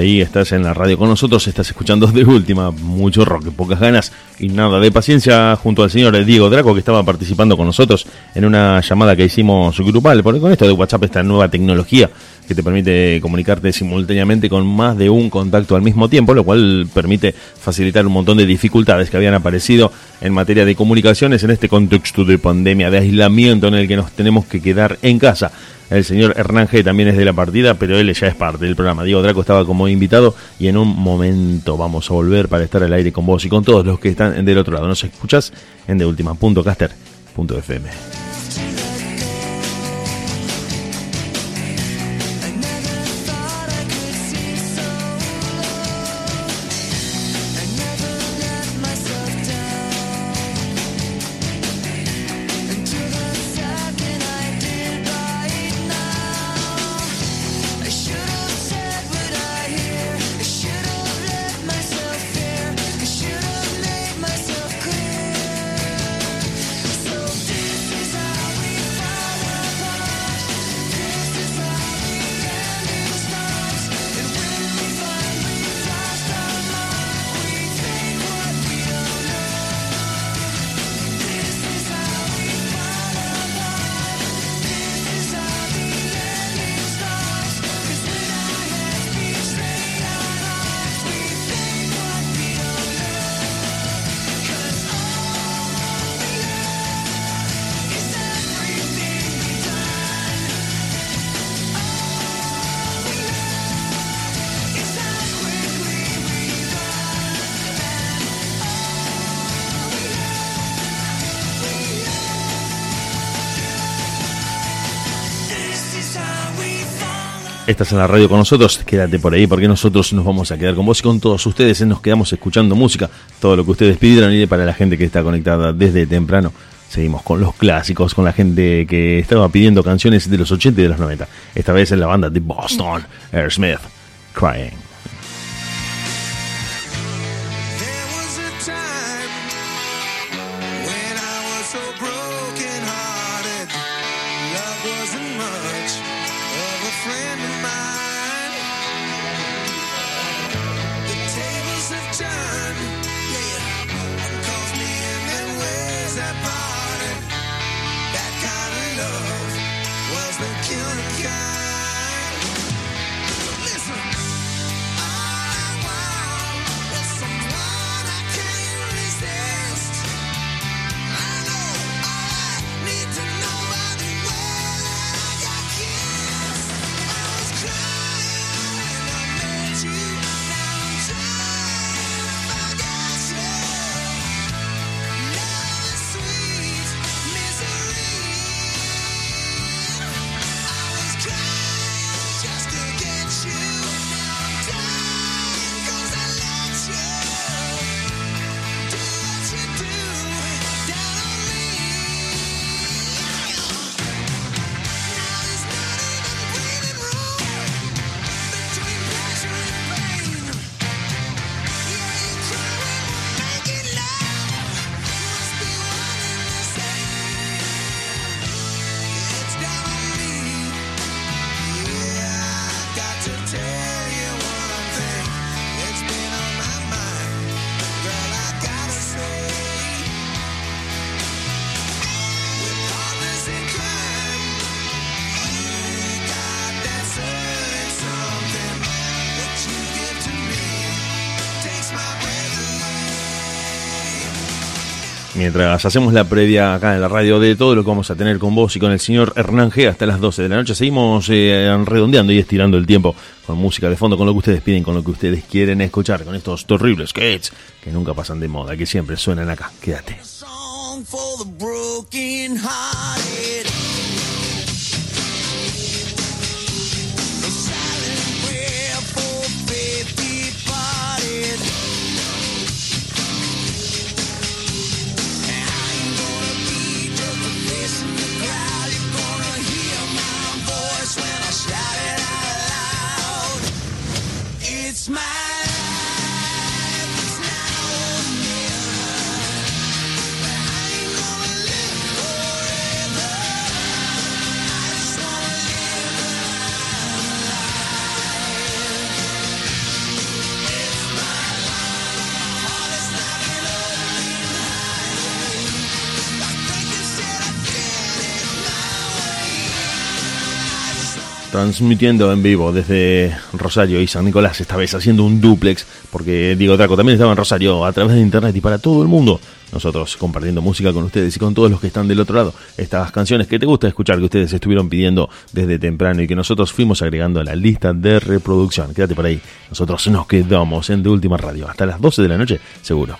ahí, estás en la radio con nosotros, estás escuchando de última, mucho rock, pocas ganas y nada de paciencia junto al señor Diego Draco que estaba participando con nosotros en una llamada que hicimos grupal, porque con esto de WhatsApp, esta nueva tecnología que te permite comunicarte simultáneamente con más de un contacto al mismo tiempo, lo cual permite facilitar un montón de dificultades que habían aparecido en materia de comunicaciones en este contexto de pandemia, de aislamiento en el que nos tenemos que quedar en casa. El señor Hernán G también es de la partida, pero él ya es parte del programa. Diego Draco estaba como invitado y en un momento vamos a volver para estar al aire con vos y con todos los que están del otro lado. Nos escuchás en deultima.caster.fm. Estás en la radio con nosotros, quédate por ahí porque nosotros nos vamos a quedar con vos y con todos ustedes. Nos quedamos escuchando música, todo lo que ustedes pidieron y para la gente que está conectada desde temprano. Seguimos con los clásicos, con la gente que estaba pidiendo canciones de los 80 y de los 90. Esta vez en la banda de Boston, Aerosmith, Crying. Mientras hacemos la previa acá en la radio de todo lo que vamos a tener con vos y con el señor Hernán G hasta las 12 de la noche, seguimos eh, redondeando y estirando el tiempo con música de fondo, con lo que ustedes piden, con lo que ustedes quieren escuchar, con estos terribles sketches que nunca pasan de moda, que siempre suenan acá. Quédate. Transmitiendo en vivo desde Rosario y San Nicolás, esta vez haciendo un duplex, porque Diego Draco también estaba en Rosario a través de internet y para todo el mundo. Nosotros compartiendo música con ustedes y con todos los que están del otro lado. Estas canciones que te gusta escuchar, que ustedes estuvieron pidiendo desde temprano y que nosotros fuimos agregando a la lista de reproducción. Quédate por ahí. Nosotros nos quedamos en De Última Radio hasta las 12 de la noche, seguro.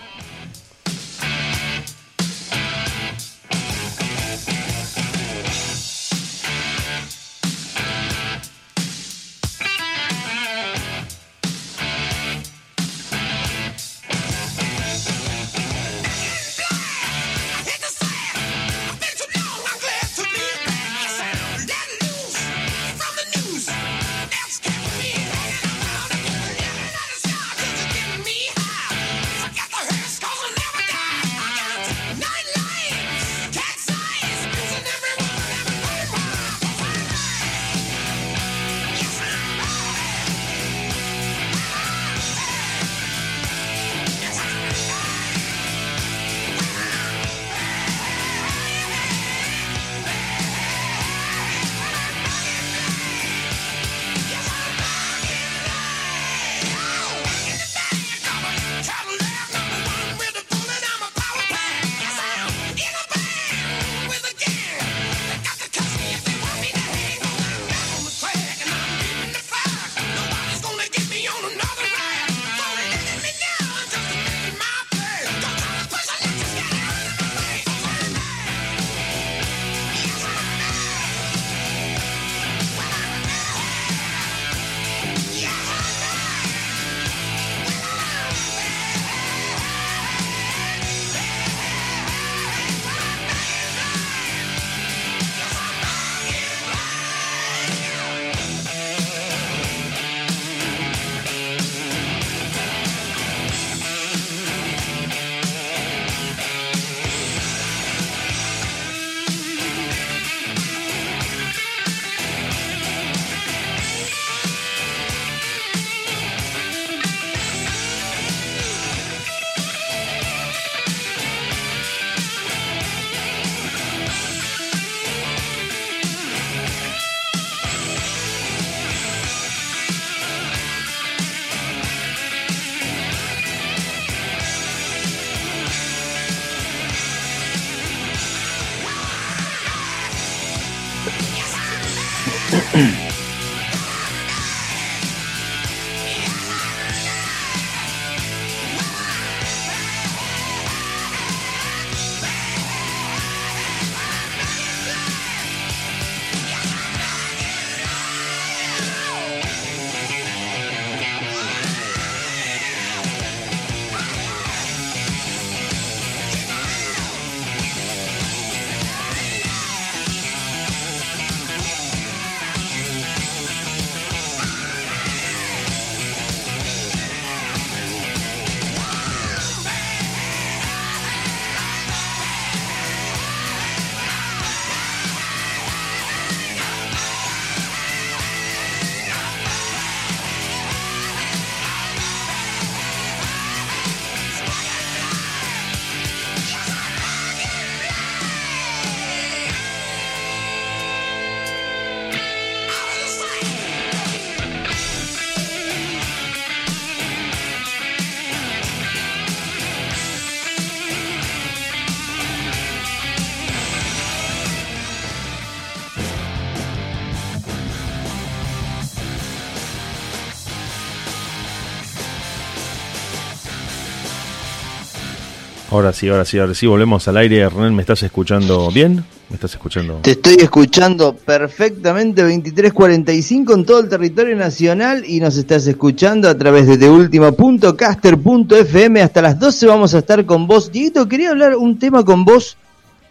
Ahora sí, ahora sí, ahora sí, volvemos al aire. Hernán, ¿me estás escuchando bien? ¿Me estás escuchando? Te estoy escuchando perfectamente 2345 en todo el territorio nacional y nos estás escuchando a través de teultima.caster.fm. Hasta las 12 vamos a estar con vos. Dieguito, quería hablar un tema con vos,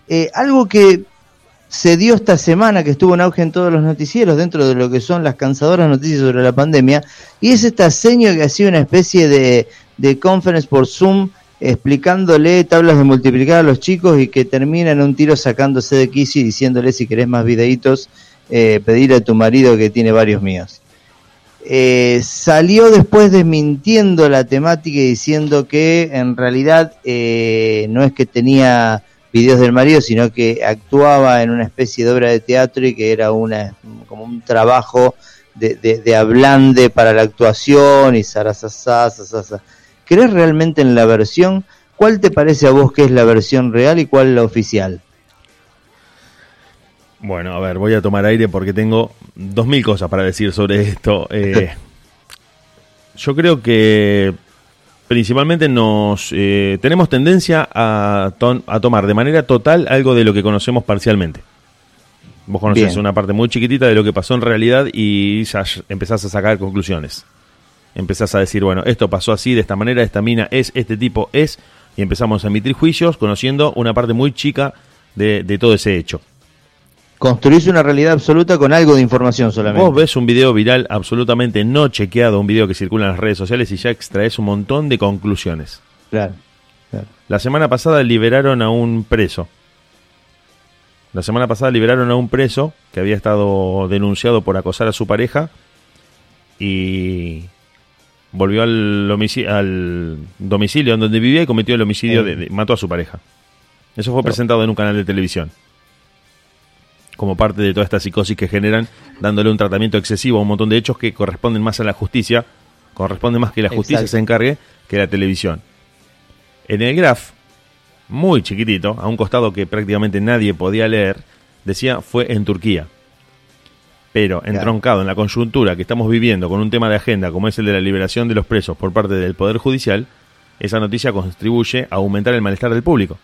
eh, algo que se dio esta semana, que estuvo en auge en todos los noticieros, dentro de lo que son las cansadoras noticias sobre la pandemia, y es esta seño que ha sido una especie de, de conference por Zoom explicándole tablas de multiplicar a los chicos y que termina en un tiro sacándose de quicio y diciéndole si querés más videitos, eh, pedirle a tu marido que tiene varios míos. Eh, salió después desmintiendo la temática y diciendo que en realidad eh, no es que tenía videos del marido, sino que actuaba en una especie de obra de teatro y que era una como un trabajo de, de, de para la actuación y zarasasá. ¿Crees realmente en la versión? ¿Cuál te parece a vos que es la versión real y cuál la oficial? Bueno, a ver, voy a tomar aire porque tengo dos mil cosas para decir sobre esto. Eh, yo creo que principalmente nos eh, tenemos tendencia a, ton- a tomar de manera total algo de lo que conocemos parcialmente. Vos conocés Bien. una parte muy chiquitita de lo que pasó en realidad y ya empezás a sacar conclusiones. Empezás a decir, bueno, esto pasó así, de esta manera, esta mina es, este tipo es, y empezamos a emitir juicios conociendo una parte muy chica de, de todo ese hecho. Construís una realidad absoluta con algo de información solamente. Vos ves un video viral absolutamente no chequeado, un video que circula en las redes sociales y ya extraes un montón de conclusiones. Claro, claro. La semana pasada liberaron a un preso. La semana pasada liberaron a un preso que había estado denunciado por acosar a su pareja y volvió al, al domicilio en donde vivía y cometió el homicidio, de, de- mató a su pareja. Eso fue presentado en un canal de televisión. Como parte de toda esta psicosis que generan, dándole un tratamiento excesivo a un montón de hechos que corresponden más a la justicia, corresponde más que la justicia Exacto. se encargue que la televisión. En el graph, muy chiquitito, a un costado que prácticamente nadie podía leer, decía fue en Turquía. Pero entroncado en la coyuntura que estamos viviendo con un tema de agenda como es el de la liberación de los presos por parte del Poder Judicial, esa noticia contribuye a aumentar el malestar del público.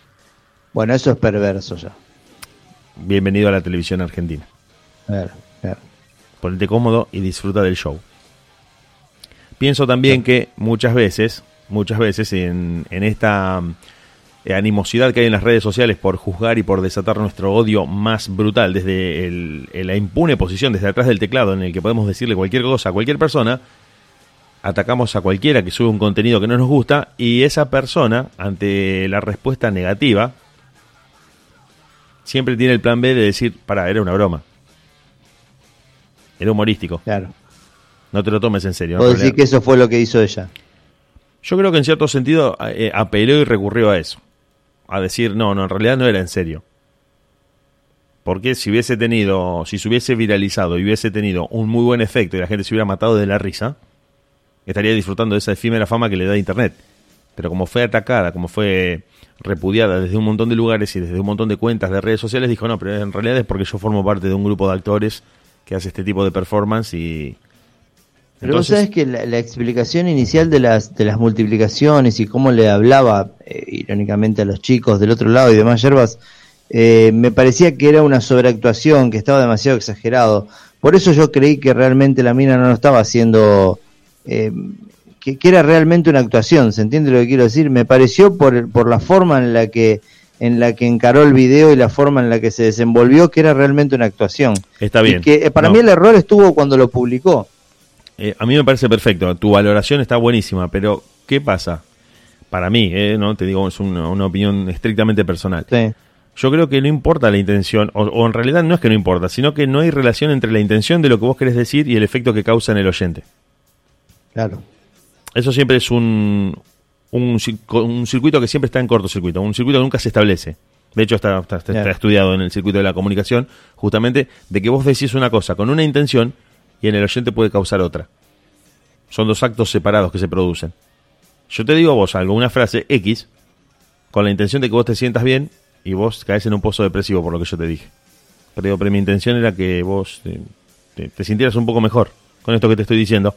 Bueno, eso es perverso ya. Bienvenido a la televisión argentina. Claro, claro. Ponete cómodo y disfruta del show. Pienso también que muchas veces, muchas veces en, en esta animosidad que hay en las redes sociales por juzgar y por desatar nuestro odio más brutal desde el- el- la impune posición, desde atrás del teclado en el que podemos decirle cualquier cosa a cualquier persona, atacamos a cualquiera que sube un contenido que no nos gusta y esa persona, ante la respuesta negativa, siempre tiene el plan B de decir, para, era una broma. Era humorístico. claro. No te lo tomes en serio. En decís realidad. que eso fue lo que hizo ella. Yo creo que en cierto sentido eh, apeló y recurrió a eso. A decir, no, no, en realidad no era en serio. Porque si hubiese tenido, si se hubiese viralizado y hubiese tenido un muy buen efecto y la gente se hubiera matado de la risa, estaría disfrutando de esa efímera fama que le da Internet. Pero como fue atacada, como fue repudiada desde un montón de lugares y desde un montón de cuentas de redes sociales, dijo, no, pero en realidad es porque yo formo parte de un grupo de actores que hace este tipo de performance y... Pero vos sabés que la, la explicación inicial de las, de las multiplicaciones y cómo le hablaba eh, irónicamente a los chicos del otro lado y demás yerbas, eh, me parecía que era una sobreactuación, que estaba demasiado exagerado. Por eso yo creí que realmente la mina no lo estaba haciendo, eh, que, que era realmente una actuación, ¿se entiende lo que quiero decir? Me pareció por, por la forma en la que en la que encaró el video y la forma en la que se desenvolvió que era realmente una actuación. Está bien. Y que eh, para No. mí el error estuvo cuando lo publicó. Eh, a mí me parece perfecto, tu valoración está buenísima, pero ¿qué pasa? Para mí, eh, no te digo, es una, una opinión estrictamente personal. Sí. Yo creo que no importa la intención, o, o en realidad no es que no importa, sino que no hay relación entre la intención de lo que vos querés decir y el efecto que causa en el oyente. Claro. Eso siempre es un, un, circuito que siempre está en cortocircuito, un circuito que nunca se establece. De hecho, está, está- estudiado en el circuito de la comunicación, justamente de que vos decís una cosa con una intención y en el oyente puede causar otra. Son dos actos separados que se producen. Yo te digo a vos algo, una frase X, con la intención de que vos te sientas bien y vos caes en un pozo depresivo por lo que yo te dije. Pero, pero mi intención era que vos te, te- te sintieras un poco mejor con esto que te estoy diciendo.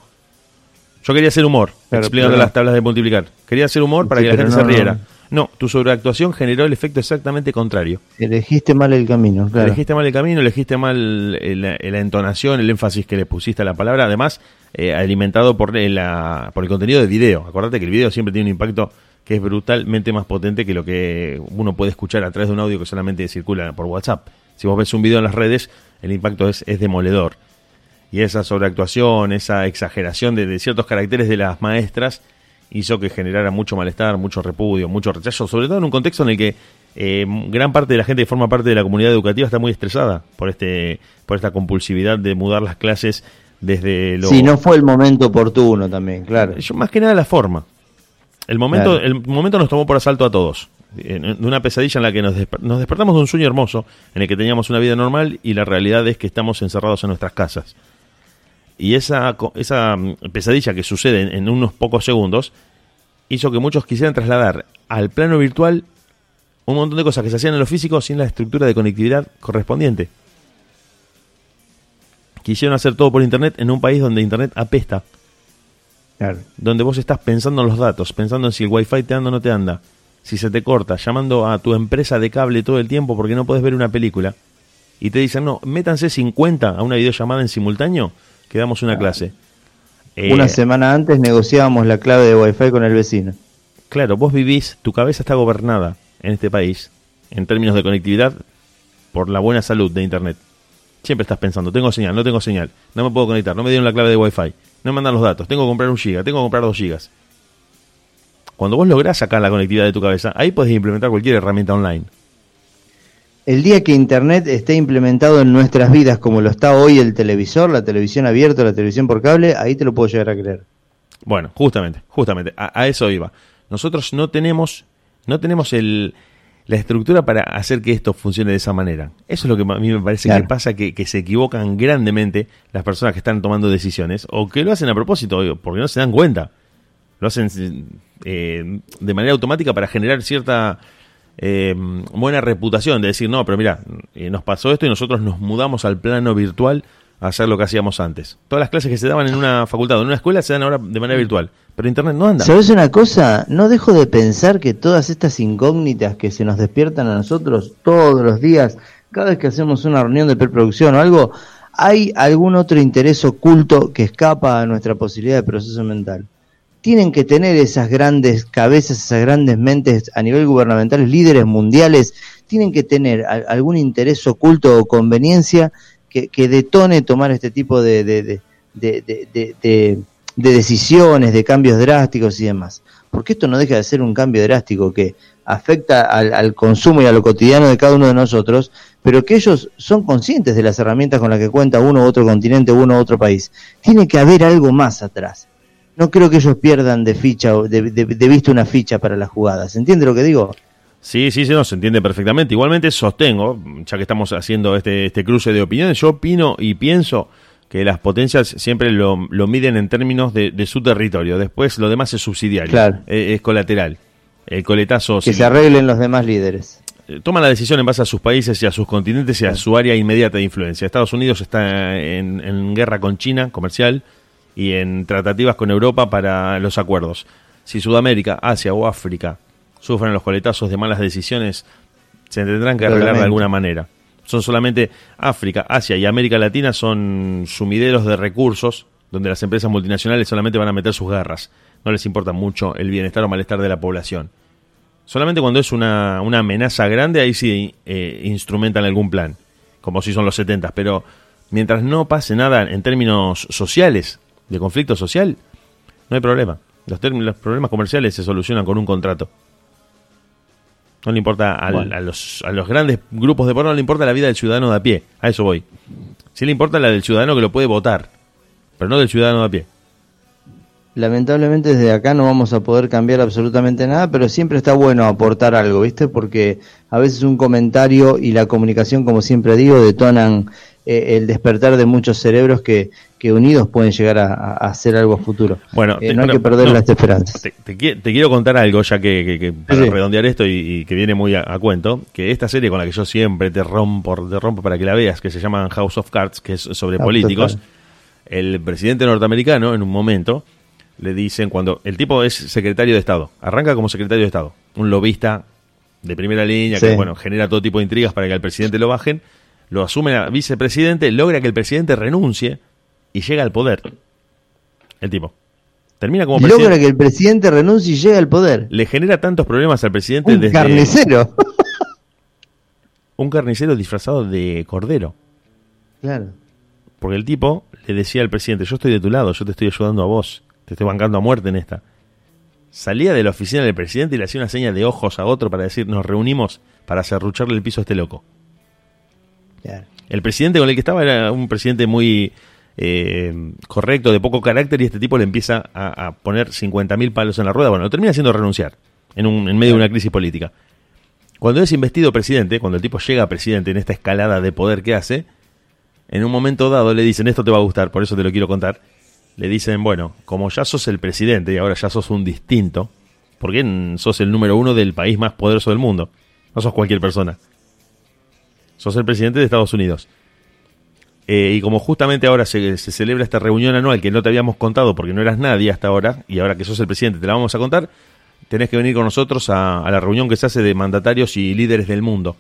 Yo quería hacer humor, Pero- explicando pero las tablas de multiplicar. Quería hacer humor para Sí, que la gente no, se riera. no. No, tu sobreactuación generó el efecto exactamente contrario. Elegiste mal el camino, claro. Elegiste mal el camino, elegiste mal eh, la, la entonación, el énfasis que le pusiste a la palabra, además eh, alimentado por, eh, la, por el contenido de video. Acordate que el video siempre tiene un impacto que es brutalmente más potente que lo que uno puede escuchar a través de un audio que solamente circula por WhatsApp. Si vos ves un video en las redes, el impacto es, es demoledor. Y esa sobreactuación, esa exageración de, de ciertos caracteres de las maestras hizo que generara mucho malestar, mucho repudio, mucho rechazo, sobre todo en un contexto en el que eh, gran parte de la gente que forma parte de la comunidad educativa está muy estresada por este por esta compulsividad de mudar las clases desde lo Sí, no fue el momento oportuno también, claro. Yo, más que nada la forma. El momento, Claro. el momento nos tomó por asalto a todos. De una pesadilla en la que nos, desper- nos despertamos de un sueño hermoso, en el que teníamos una vida normal y la realidad es que estamos encerrados en nuestras casas. Y esa, esa mm, pesadilla que sucede en, en unos pocos segundos hizo que muchos quisieran trasladar al plano virtual un montón de cosas que se hacían en lo físico sin la estructura de conectividad correspondiente. Quisieron hacer todo por Internet en un país donde Internet apesta claro. donde vos estás pensando en los datos, pensando en si el wifi te anda o no te anda, si se te corta, llamando a tu empresa de cable todo el tiempo porque no podés ver una película, y te dicen, no, métanse 50 a una videollamada en simultáneo, que damos una clase. Eh, Una semana antes negociábamos la clave de Wi-Fi con el vecino. Claro, vos vivís, tu cabeza está gobernada en este país, en términos de conectividad, por la buena salud de Internet. Siempre estás pensando, tengo señal, no tengo señal, no me puedo conectar, no me dieron la clave de Wi-Fi, no me mandan los datos, tengo que comprar un giga, tengo que comprar dos gigas. Cuando vos lográs sacar la conectividad de tu cabeza, ahí podés implementar cualquier herramienta online. El día que Internet esté implementado en nuestras vidas como lo está hoy el televisor, la televisión abierta, la televisión por cable, ahí te lo puedo llegar a creer. Bueno, justamente, justamente, a, a eso iba. Nosotros no tenemos, no tenemos el, la estructura para hacer que esto funcione de esa manera. Eso es lo que a mí me parece Claro. que pasa, que, que se equivocan grandemente las personas que están tomando decisiones, o que lo hacen a propósito, porque no se dan cuenta. Lo hacen eh, de manera automática para generar cierta eh, buena reputación, de decir, no, pero mira, eh, nos pasó esto y nosotros nos mudamos al plano virtual a hacer lo que hacíamos antes. Todas las clases que se daban en una facultad o en una escuela se dan ahora de manera virtual, pero Internet no anda. ¿Sabes una cosa? No dejo de pensar que todas estas incógnitas que se nos despiertan a nosotros todos los días, cada vez que hacemos una reunión de preproducción o algo, hay algún otro interés oculto que escapa a nuestra posibilidad de proceso mental. Tienen que tener esas grandes cabezas, esas grandes mentes a nivel gubernamental, líderes mundiales, tienen que tener algún interés oculto o conveniencia que, que detone tomar este tipo de- de- de- de decisiones, de cambios drásticos y demás. Porque esto no deja de ser un cambio drástico que afecta al, al consumo y a lo cotidiano de cada uno de nosotros, pero que ellos son conscientes de las herramientas con las que cuenta uno u otro continente, uno u otro país. Tiene que haber algo más atrás. No creo que ellos pierdan de ficha o de, de- de vista una ficha para las jugadas. ¿Entiende lo que digo? Sí, sí, sí, no, se entiende perfectamente. Igualmente sostengo, ya que estamos haciendo este, este cruce de opiniones, yo opino y pienso que las potencias siempre lo, lo miden en términos de, de su territorio. Después lo demás es subsidiario, Claro. eh, es colateral. El coletazo Que se arreglen los demás líderes. eh, toma la decisión en base a sus países y a sus continentes y a su área inmediata de influencia. Estados Unidos está en, en guerra con China comercial y en tratativas con Europa para los acuerdos. Si Sudamérica, Asia o África sufren los coletazos de malas decisiones, se tendrán que arreglar de alguna manera. Son solamente África, Asia y América Latina son sumideros de recursos donde las empresas multinacionales solamente van a meter sus garras. No les importa mucho el bienestar o malestar de la población. Solamente cuando es una, una amenaza grande, ahí sí eh, instrumentan algún plan, como si son los 70. Pero mientras no pase nada en términos sociales, de conflicto social, no hay problema. Los, problemas comerciales se solucionan con un contrato. No le importa al- Bueno. a, los, a los grandes grupos de poder, no le importa la vida del ciudadano de a pie. A eso voy. Sí le importa la del ciudadano que lo puede votar, pero no del ciudadano de a pie. Lamentablemente desde acá no vamos a poder cambiar absolutamente nada, pero siempre está bueno aportar algo, ¿viste? Porque a veces un comentario y la comunicación, como siempre digo, detonan eh, el despertar de muchos cerebros que, que unidos pueden llegar a, a hacer algo a futuro. Bueno, Eh, te- no hay pero- que perder no, las esperanzas. Te, te qui- te quiero contar algo, ya que, que- que para Sí. redondear esto y, y que viene muy a, a cuento, que esta serie con la que yo siempre te rompo, te rompo para que la veas, que se llama House of Cards, que es sobre of políticos, el presidente norteamericano en un momento le dicen cuando el tipo es secretario de Estado, arranca como secretario de Estado, un lobista de primera línea Sí. que bueno genera todo tipo de intrigas para que al presidente lo bajen, lo asume a vicepresidente, logra que el presidente renuncie y llega al poder. El tipo. Termina como Logra presidente. que el presidente renuncie y llegue al poder. Le genera tantos problemas al presidente Un desde carnicero. un carnicero disfrazado de cordero. claro. Porque el tipo le decía al presidente, yo estoy de tu lado, yo te estoy ayudando a vos, te estoy bancando a muerte en esta. Salía de la oficina del presidente y le hacía una seña de ojos a otro para decir, nos reunimos para cerrucharle el piso a este loco. Claro. El presidente con el que estaba era un presidente muy eh, correcto, de poco carácter, y este tipo le empieza a, a poner 50.000 palos en la rueda. Bueno, lo termina haciendo renunciar en, un, en medio de una crisis política. Cuando es investido presidente, cuando el tipo llega a presidente en esta escalada de poder que hace, en un momento dado le dicen, esto te va a gustar, por eso te lo quiero contar. Le dicen, bueno, como ya sos el presidente y ahora ya sos un distinto, porque sos el número uno del país más poderoso del mundo, no sos cualquier persona. Sos el presidente de Estados Unidos. Eh, y como justamente ahora se, se celebra esta reunión anual que no te habíamos contado porque no eras nadie hasta ahora, y ahora que sos el presidente te la vamos a contar, tenés que venir con nosotros a, a la reunión que se hace de mandatarios y líderes del mundo.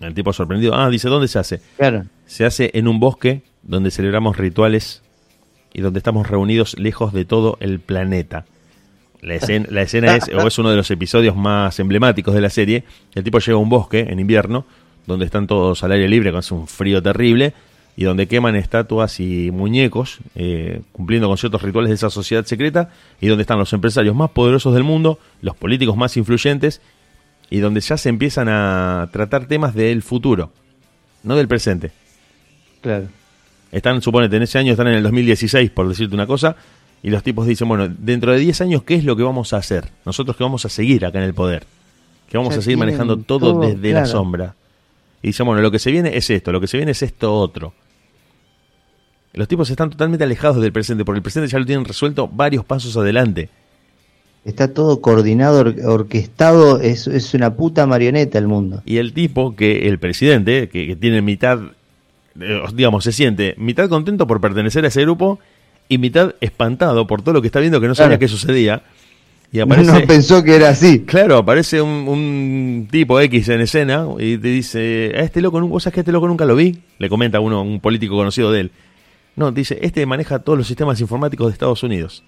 El tipo sorprendido, ah, dice, ¿dónde se hace? Claro. Se hace en un bosque donde celebramos rituales y donde estamos reunidos lejos de todo el planeta. La escena, la escena es, o es uno de los episodios más emblemáticos de la serie. El tipo llega a un bosque en invierno, donde están todos al aire libre, con un frío terrible, y donde queman estatuas y muñecos, eh, cumpliendo con ciertos rituales de esa sociedad secreta, y donde están los empresarios más poderosos del mundo, los políticos más influyentes, y donde ya se empiezan a tratar temas del futuro, no del presente. Claro. Están, suponete, en ese año están en el 2016, por decirte una cosa, y los tipos dicen, bueno, dentro de 10 años, ¿qué es lo que vamos a hacer? Nosotros que vamos a seguir acá en el poder, que vamos Ya a seguir manejando todo, todo, desde la sombra. Y dicen, bueno, lo que se viene es esto, lo que se viene es esto otro. Los tipos están totalmente alejados del presente, porque el presente ya lo tienen resuelto varios pasos adelante. Está todo coordinado, or- orquestado, es, es una puta marioneta el mundo. Y el tipo que, el presidente, que, que tiene mitad, eh, digamos, se siente mitad contento por pertenecer a ese grupo y mitad espantado por todo lo que está viendo que no sabía que sucedía. Y aparece, no pensó que era así. claro, aparece un, un tipo X en escena y te dice, a este loco, vos sabés que a este loco nunca lo vi, le comenta uno, un político conocido de él. No, dice, este maneja todos los sistemas informáticos de Estados Unidos.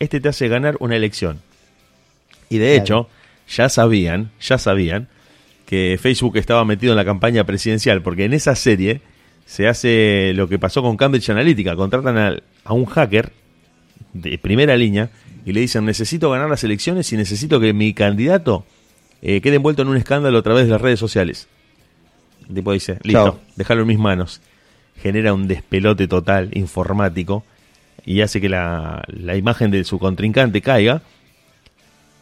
Este te hace ganar una elección. Y de hecho, ya sabían, ya sabían que Facebook estaba metido en la campaña presidencial, porque en esa serie se hace lo que pasó con Cambridge Analytica, contratan a, un hacker de primera línea y le dicen, necesito ganar las elecciones y necesito que mi candidato eh, quede envuelto en un escándalo a través de las redes sociales. El tipo dice, listo, déjalo en mis manos. Genera un despelote total informático y hace que la, la imagen de su contrincante caiga.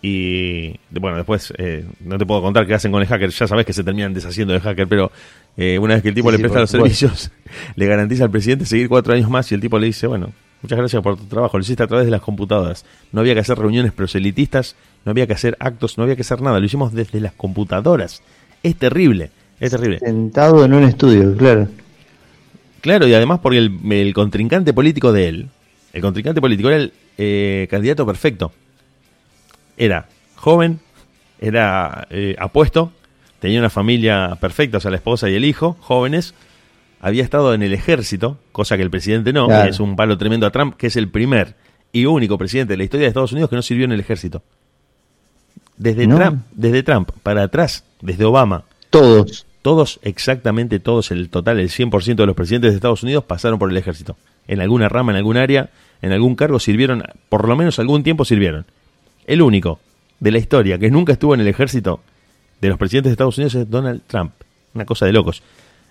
Y bueno, después eh, no te puedo contar qué hacen con el hacker. Ya sabes que se terminan deshaciendo del hacker, pero eh, una vez que el tipo Sí, le presta los servicios, le garantiza al presidente seguir cuatro años más y el tipo le dice, bueno, muchas gracias por tu trabajo, lo hiciste a través de las computadoras. No había que hacer reuniones proselitistas, no había que hacer actos, no había que hacer nada, lo hicimos desde las computadoras. Es terrible, es terrible. Sentado en un estudio, claro. Claro, y además porque el, el contrincante político de él, el contrincante político era el eh, candidato perfecto. Era joven, era eh, apuesto, tenía una familia perfecta, o sea, la esposa y el hijo, jóvenes, había estado en el ejército, cosa que el presidente no, Claro. es un palo tremendo a Trump, que es el primer y único presidente de la historia de Estados Unidos que no sirvió en el ejército. Desde, No. Trump, desde Trump para atrás, desde Obama, Todos. todos, exactamente todos, el total, el 100% de los presidentes de Estados Unidos pasaron por el ejército. En alguna rama, en algún área, en algún cargo sirvieron, por lo menos algún tiempo sirvieron. El único de la historia que nunca estuvo en el ejército de los presidentes de Estados Unidos es Donald Trump. Una cosa de locos.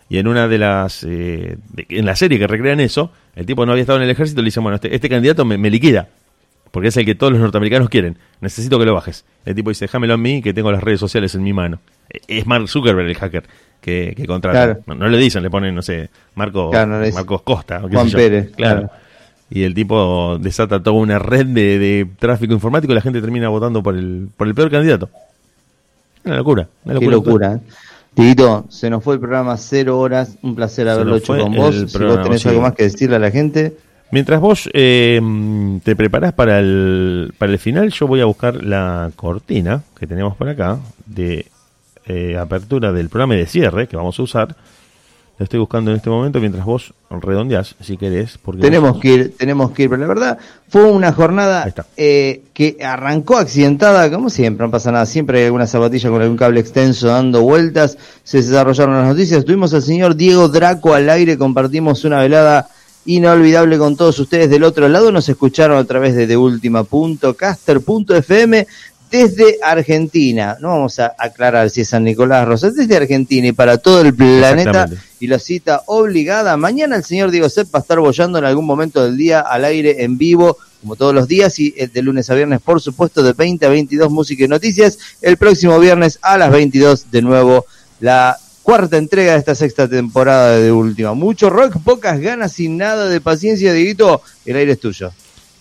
Y en una de las. eh, de- en la serie que recrean eso, el tipo no había estado en el ejército y le dicen: Bueno, este, este candidato me, me liquida. Porque es el que todos los norteamericanos quieren. Necesito que lo bajes. El tipo dice: Déjamelo a mí, que tengo las redes sociales en mi mano. Eh, Es Mark Zuckerberg el hacker que, que contrata. Claro. No, no le dicen, le ponen, no sé, Marco, Claro, no. Marcos Costa. o qué Juan sé yo. Pérez, Claro. claro. Y el tipo desata toda una red de, de tráfico informático y la gente termina votando por el, por el peor candidato. Una locura. Una Qué locura. locura. Tiguito, se nos fue el programa cero horas. Un placer haberlo hecho con vos. Si programa, vos tenés sí. algo más que decirle a la gente. Mientras vos eh, te preparás para el, para el final, yo voy a buscar la cortina que tenemos por acá de eh, apertura del programa y de cierre que vamos a usar. La estoy buscando en este momento mientras vos redondeás, si querés. Porque Tenemos vos- que ir, tenemos que ir, pero la verdad fue una jornada eh, que arrancó accidentada, como siempre, no pasa nada, siempre hay alguna zapatilla con algún cable extenso dando vueltas, se desarrollaron las noticias, tuvimos al señor Diego Draco al aire, compartimos una velada inolvidable con todos ustedes del otro lado, nos escucharon a través de deultima.caster.fm desde Argentina, no vamos a aclarar si es San Nicolás Rosa, desde Argentina y para todo el planeta. Y la cita obligada. Mañana el señor Diego Sepp va a estar bollando en algún momento del día al aire en vivo, como todos los días, y eh, de lunes a viernes, por supuesto, de 20 a 22 música y noticias. El próximo viernes a las 22 de nuevo la cuarta entrega de esta sexta temporada de Última. Mucho rock, pocas ganas y nada de paciencia, Dieguito. El aire es tuyo.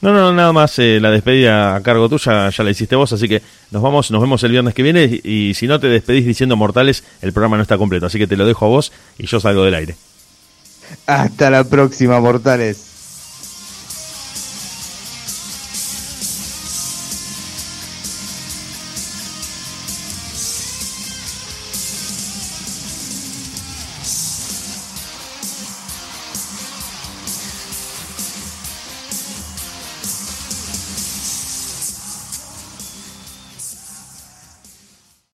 No, no, nada más eh, la despedida a cargo tuya, ya la hiciste vos, así que nos vamos, nos vemos el viernes que viene y, y si no te despedís diciendo mortales, el programa no está completo, así que te lo dejo a vos y yo salgo del aire. Hasta la próxima, mortales.